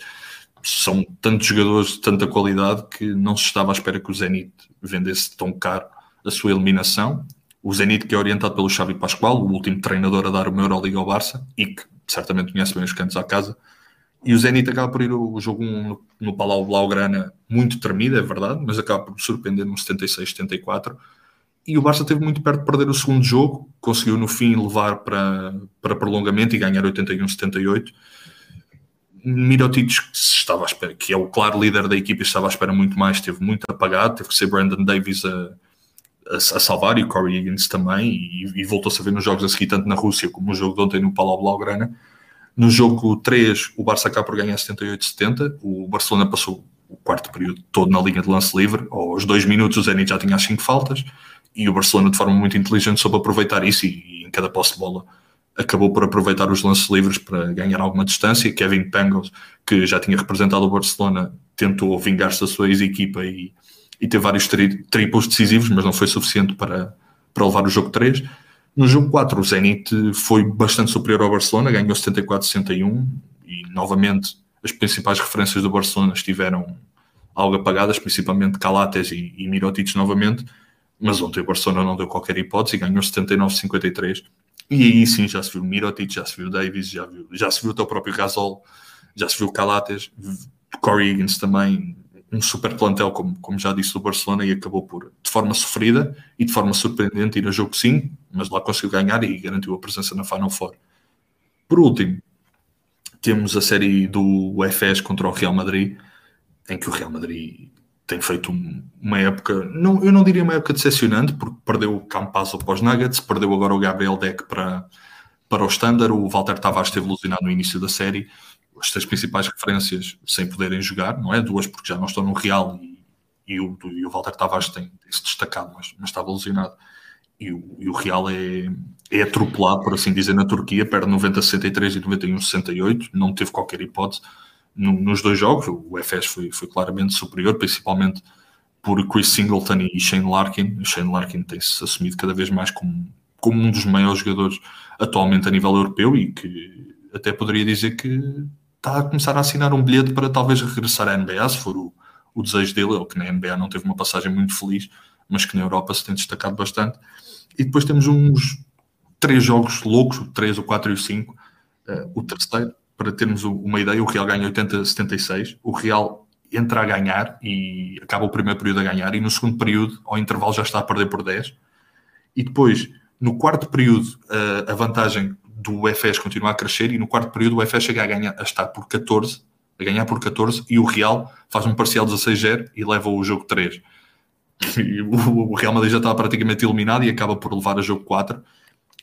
são tantos jogadores de tanta qualidade que não se estava à espera que o Zenit vendesse tão caro a sua eliminação. O Zenit, que é orientado pelo Xavi Pascoal, o último treinador a dar uma Euroliga ao Barça e que certamente conhece bem os cantos à casa. E o Zenit acaba por ir o jogo 1 no, Palau Blaugrana muito tremido, é verdade, mas acaba por surpreender no 76-74. E o Barça esteve muito perto de perder o segundo jogo, conseguiu no fim levar para, para prolongamento e ganhar 81-78 Mirotic, que, estava espera, que é o claro líder da equipa, estava à espera muito mais, teve muito apagado, teve que ser Brandon Davis a, a, a salvar e o Corey Higgins também, e, e voltou-se a ver nos jogos a seguir, tanto na Rússia como no jogo de ontem no Palau Blaugrana. No jogo 3, o Barça acaba por ganhar 78-70. O Barcelona passou o quarto período todo na linha de lance livre. Aos dois minutos, o Zenit já tinha as cinco faltas. E o Barcelona, de forma muito inteligente, soube aproveitar isso. E, e em cada posse de bola, acabou por aproveitar os lances livres para ganhar alguma distância. Kevin Pangos, que já tinha representado o Barcelona, tentou vingar-se da sua ex-equipa e, e teve vários tri triplos decisivos, mas não foi suficiente para, para levar o jogo 3. No jogo 4, o Zenit foi bastante superior ao Barcelona, ganhou 74-61 e novamente as principais referências do Barcelona estiveram algo apagadas, principalmente Calates e, e Mirotic novamente, mas ontem o Barcelona não deu qualquer hipótese e ganhou 79-53. E aí sim já se viu Mirotic, já se viu Davis, já, viu, já se viu o teu próprio Gasol, já se viu Calates, Corey Higgins também, um super plantel, como, como já disse, do Barcelona e acabou por, de forma sofrida e de forma surpreendente, ir a jogo 5, mas lá conseguiu ganhar e garantiu a presença na Final Four. Por último, temos a série do UFS contra o Real Madrid, em que o Real Madrid tem feito uma época, não, eu não diria uma época decepcionante, porque perdeu o Campazzo para os Nuggets, perdeu agora o Gabriel Deck para, para o Standard, o Walter Tavares esteve ilusionado no início da série, as três principais referências sem poderem jogar, não é? Duas porque já não estão no Real e, e, o, e o Walter Tavares tem, tem se destacado, mas, mas estava ilusionado. E o, e o Real é, é atropelado, por assim dizer, na Turquia, perde 90-63 e 91-68, não teve qualquer hipótese no, nos dois jogos. O FS foi, foi claramente superior, principalmente por Chris Singleton e Shane Larkin. Shane Larkin tem-se assumido cada vez mais como, como um dos maiores jogadores atualmente a nível europeu e que até poderia dizer que está a começar a assinar um bilhete para talvez regressar à NBA, se for o, o desejo dele, ele que na NBA não teve uma passagem muito feliz, mas que na Europa se tem destacado bastante. E depois temos uns três jogos loucos, o 3, o 4 e o 5. Uh, eh, o terceiro, para termos uma ideia, o Real ganha 80-76, o Real entra a ganhar e acaba o primeiro período a ganhar, e no segundo período, ao intervalo, já está a perder por 10. E depois, no quarto período, uh, a vantagem do UFS continua a crescer e no quarto período o UFS chega a, ganhar, a estar por 14, a ganhar por 14 e o Real faz um parcial 16-0 e leva o jogo 3. E o Real Madrid já estava praticamente eliminado e acaba por levar a jogo 4.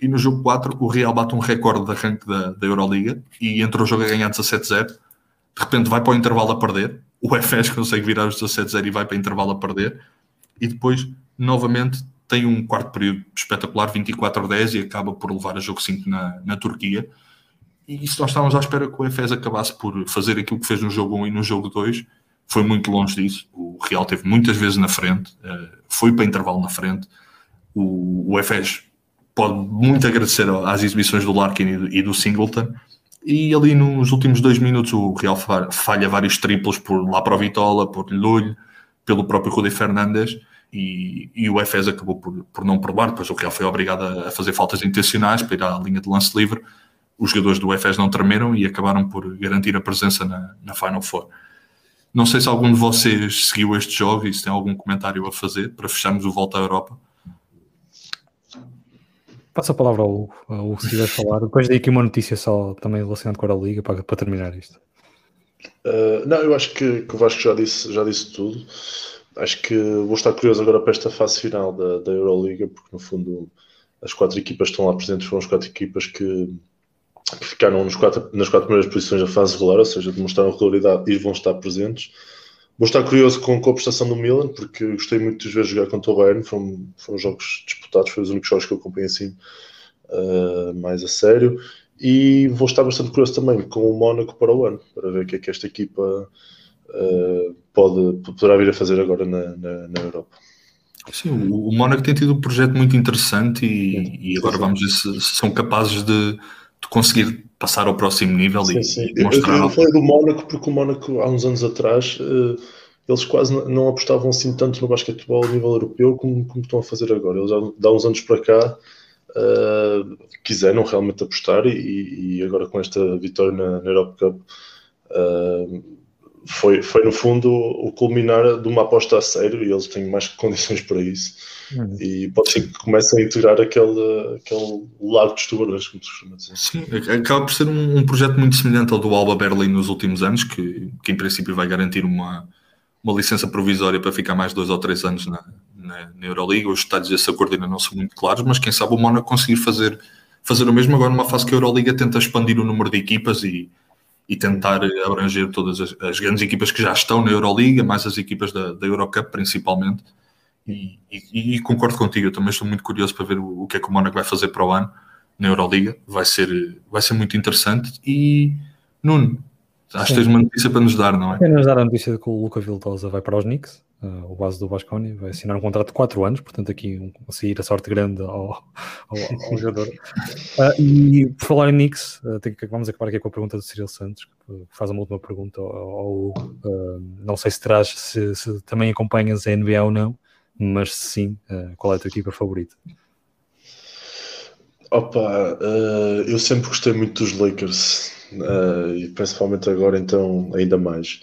E no jogo 4 o Real bate um recorde de arranque da, da Euroliga e entra o jogo a ganhar 17-0. De repente vai para o intervalo a perder. O UFS consegue virar os 17-0 e vai para o intervalo a perder. E depois, novamente, tem um quarto período espetacular, 24-10, e acaba por levar a jogo 5 na, na Turquia. E se nós estávamos à espera que o Efes acabasse por fazer aquilo que fez no jogo 1 e no jogo 2, foi muito longe disso. O Real teve muitas vezes na frente, eh, foi para intervalo na frente. O, o Efes pode muito agradecer às exibições do Larkin e do Singleton. E ali nos últimos dois minutos o Real falha vários triplos por lá para o Vitola, por Lulho, pelo próprio Rudy Fernandes e, e o Efes acabou por, por não provar, depois o Real foi obrigado a, fazer faltas intencionais para ir à linha de lance livre. Os jogadores do Efes não tremeram e acabaram por garantir a presença na, na Final Four. Não sei se algum de vocês seguiu este jogo e se tem algum comentário a fazer para fecharmos o Volta à Europa.
Passa a palavra ao Hugo, se quiser falar. Depois dei aqui uma notícia só também relacionada com a Liga para, para terminar isto.
Uh, não, eu acho que, que o Vasco já disse, já disse tudo acho que vou estar curioso agora para esta fase final da, da Euroliga, porque no fundo as quatro equipas que estão lá presentes foram as quatro equipas que, que ficaram quatro, nas quatro primeiras posições da fase regular, ou seja, demonstraram regularidade e vão estar presentes. Vou estar curioso com, com a prestação do Milan, porque gostei muito de ver jogar contra o Bayern, foram, foram jogos disputados, foram os únicos jogos que eu acompanhei assim uh, mais a sério. E vou estar bastante curioso também com o Mónaco para o ano, para ver o que é que esta equipa uh, pode, poderá vir a fazer agora na, na, na Europa.
Sim, o, o Mónaco tem tido um projeto muito interessante e, e agora vamos ver se, se são capazes de, de, conseguir passar ao próximo nível sim, e, sim.
mostrar. Eu, eu falei do Mónaco porque o Mónaco há uns anos atrás uh, eles quase não apostavam assim tanto no basquetebol a nível europeu como, como estão a fazer agora. Eles há, há uns anos para cá uh, quiseram realmente apostar e, e, agora com esta vitória na, na Europe Cup uh, foi, foi no fundo o culminar de uma aposta a sério e eles têm mais condições para isso. Uhum. E pode ser que comecem a integrar aquele, aquele lago dos tubarões, como se costuma dizer.
Sim, acaba por ser um, um, projeto muito semelhante ao do Alba Berlin nos últimos anos, que, que em princípio vai garantir uma, uma licença provisória para ficar mais dois ou três anos na, na, na Euroliga. Os detalhes desse acordo ainda não são muito claros, mas quem sabe o Mónaco conseguir fazer fazer o mesmo agora numa fase que a Euroliga tenta expandir o número de equipas e, e tentar abranger todas as, as, grandes equipas que já estão na Euroliga, mais as equipas da, da Eurocup principalmente. E, e, e, concordo contigo, eu também estou muito curioso para ver o, o que é que o Mónaco vai fazer para o ano na Euroliga. Vai ser, vai ser muito interessante. E Nuno, acho que tens uma notícia para nos dar, não é?
Quer nos dar a notícia de que o Luca Vildosa vai para os Knicks, uh, o base do Basconi, vai assinar um contrato de 4 anos, portanto, aqui um, a sair a sorte grande ao, ao, ao jogador. Uh, e por falar em Knicks, uh, que, vamos acabar aqui com a pergunta do Cyril Santos, que faz uma última pergunta ao, ao não sei se terás, se, se, também acompanhas a NBA ou não, mas sim, qual é a tua equipa favorita?
Opa, eu sempre gostei muito dos Lakers uh, e principalmente agora então ainda mais.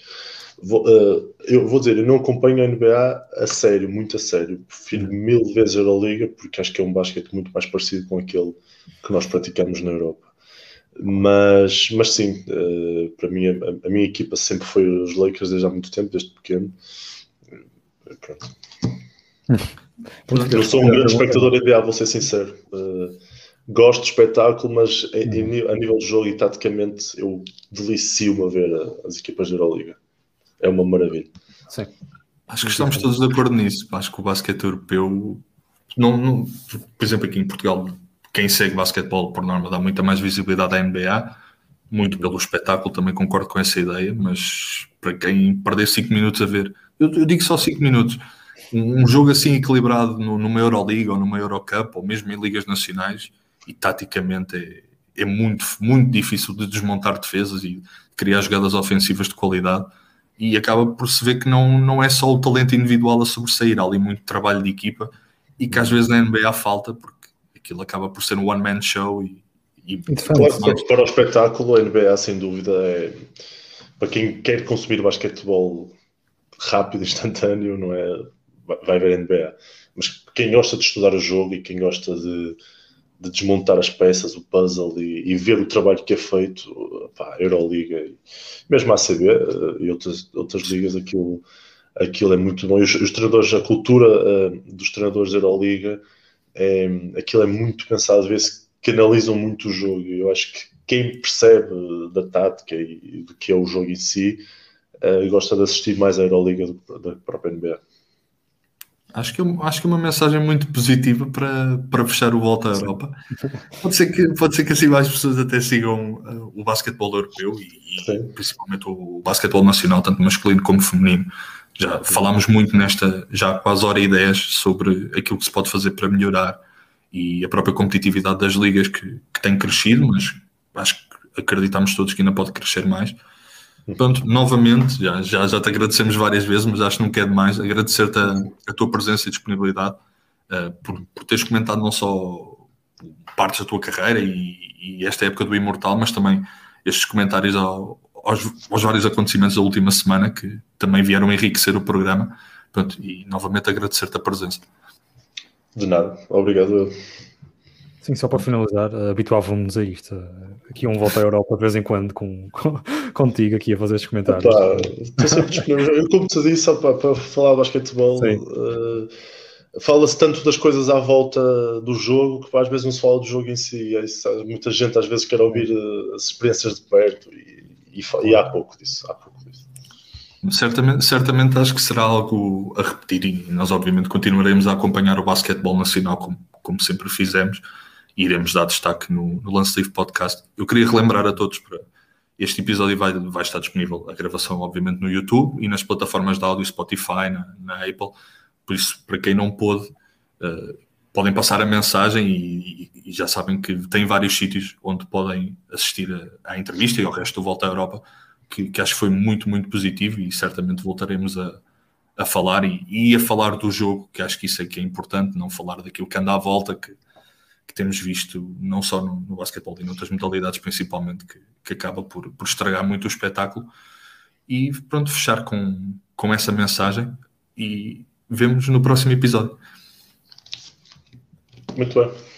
Vou, uh, eu vou dizer, eu não acompanho a NBA a sério, muito a sério. Prefiro uhum. mil vezes a Euroliga porque acho que é um basquete muito mais parecido com aquele que nós praticamos na Europa. Mas, mas sim, uh, para mim a, a, minha equipa sempre foi os Lakers desde há muito tempo, desde pequeno. Pronto. Eu sou um grande espectador NBA, vou ser sincero. Uh, gosto do espetáculo, mas em, em, a nível de jogo e taticamente eu delicio-me a ver as equipas da Euroliga. É uma maravilha.
Sim.
Acho que estamos todos de acordo nisso. Acho que o basquete europeu, não, não, por exemplo, aqui em Portugal, quem segue basquetebol por norma dá muita mais visibilidade à NBA, muito pelo espetáculo, também concordo com essa ideia, mas para quem perder 5 minutos a ver, eu, eu digo só 5 minutos, um, um, jogo assim equilibrado no, numa Euroliga ou numa Eurocup, ou mesmo em ligas nacionais, e taticamente é, é muito, muito difícil de desmontar defesas e criar jogadas ofensivas de qualidade e acaba por se ver que não, não é só o talento individual a sobressair, há ali muito trabalho de equipa e que às vezes na NBA falta porque aquilo acaba por ser um one-man show e, e
claro, para, para o espetáculo a NBA sem dúvida é para quem quer consumir basquetebol rápido, instantâneo, não é? Vai ver a NBA. Mas quem gosta de estudar o jogo e quem gosta de, de desmontar as peças, o puzzle e, e, ver o trabalho que é feito, pá, Euroliga, mesmo a ACB eh, e outras, outras ligas, aquilo, aquilo é muito bom. E os, os treinadores, a cultura uh, dos treinadores da Euroliga, é, aquilo é muito pensado, vê-se que analisam muito o jogo. Eu acho que quem percebe da tática e do que é o jogo em si, uh, gosta de assistir mais à Euroliga do que da própria NBA.
Acho que, é, acho que é uma mensagem muito positiva para, para fechar o Volta à Europa. Pode ser, que, pode ser que assim mais pessoas até sigam uh, o basquetebol europeu e, e principalmente o basquetebol nacional, tanto masculino como feminino. Já falámos muito nesta, já quase hora e 10, sobre aquilo que se pode fazer para melhorar e a própria competitividade das ligas que, que tem crescido, mas acho que acreditamos todos que ainda pode crescer mais. Pronto, novamente, já, já, já te agradecemos várias vezes, mas acho que não quer demais agradecer-te a, a, tua presença e disponibilidade uh, por, por teres comentado não só partes da tua carreira e, e, esta época do Imortal, mas também estes comentários ao, aos, aos, vários acontecimentos da última semana que também vieram enriquecer o programa. Pronto, e novamente agradecer-te a presença.
De nada, obrigado.
Sim, só para finalizar, habituávamos-nos a isto. Aqui um volta à Europa de vez em quando com, com contigo aqui a fazer estes comentários.
Opa, estou sempre disponível. Eu, como te disse, para, para falar de basquetebol, uh, fala-se tanto das coisas à volta do jogo que às vezes não se fala do jogo em si. Muita gente às vezes quer ouvir eh, as experiências de perto e, e, e há pouco disso. Há pouco disso.
Certamente, certamente acho que será algo a repetir e nós obviamente continuaremos a acompanhar o basquetebol nacional como, como sempre fizemos e iremos dar destaque no, no Lance Livre Podcast. Eu queria relembrar a todos para este episódio vai, vai estar disponível a gravação, obviamente, no YouTube e nas plataformas de áudio Spotify, na, na Apple. Por isso, para quem não pôde, uh, podem passar a mensagem e, e, e, já sabem que tem vários sítios onde podem assistir à entrevista e ao resto do Volta à Europa, que, que, acho que foi muito, muito positivo e certamente voltaremos a, a falar e, e, a falar do jogo, que acho que isso é que é importante, não falar daquilo que anda à volta, que que temos visto não só no, no basquetebol e noutras modalidades principalmente que, que acaba por, por estragar muito o espetáculo e pronto, fechar com, com essa mensagem e vemos no próximo episódio.
Muito bem.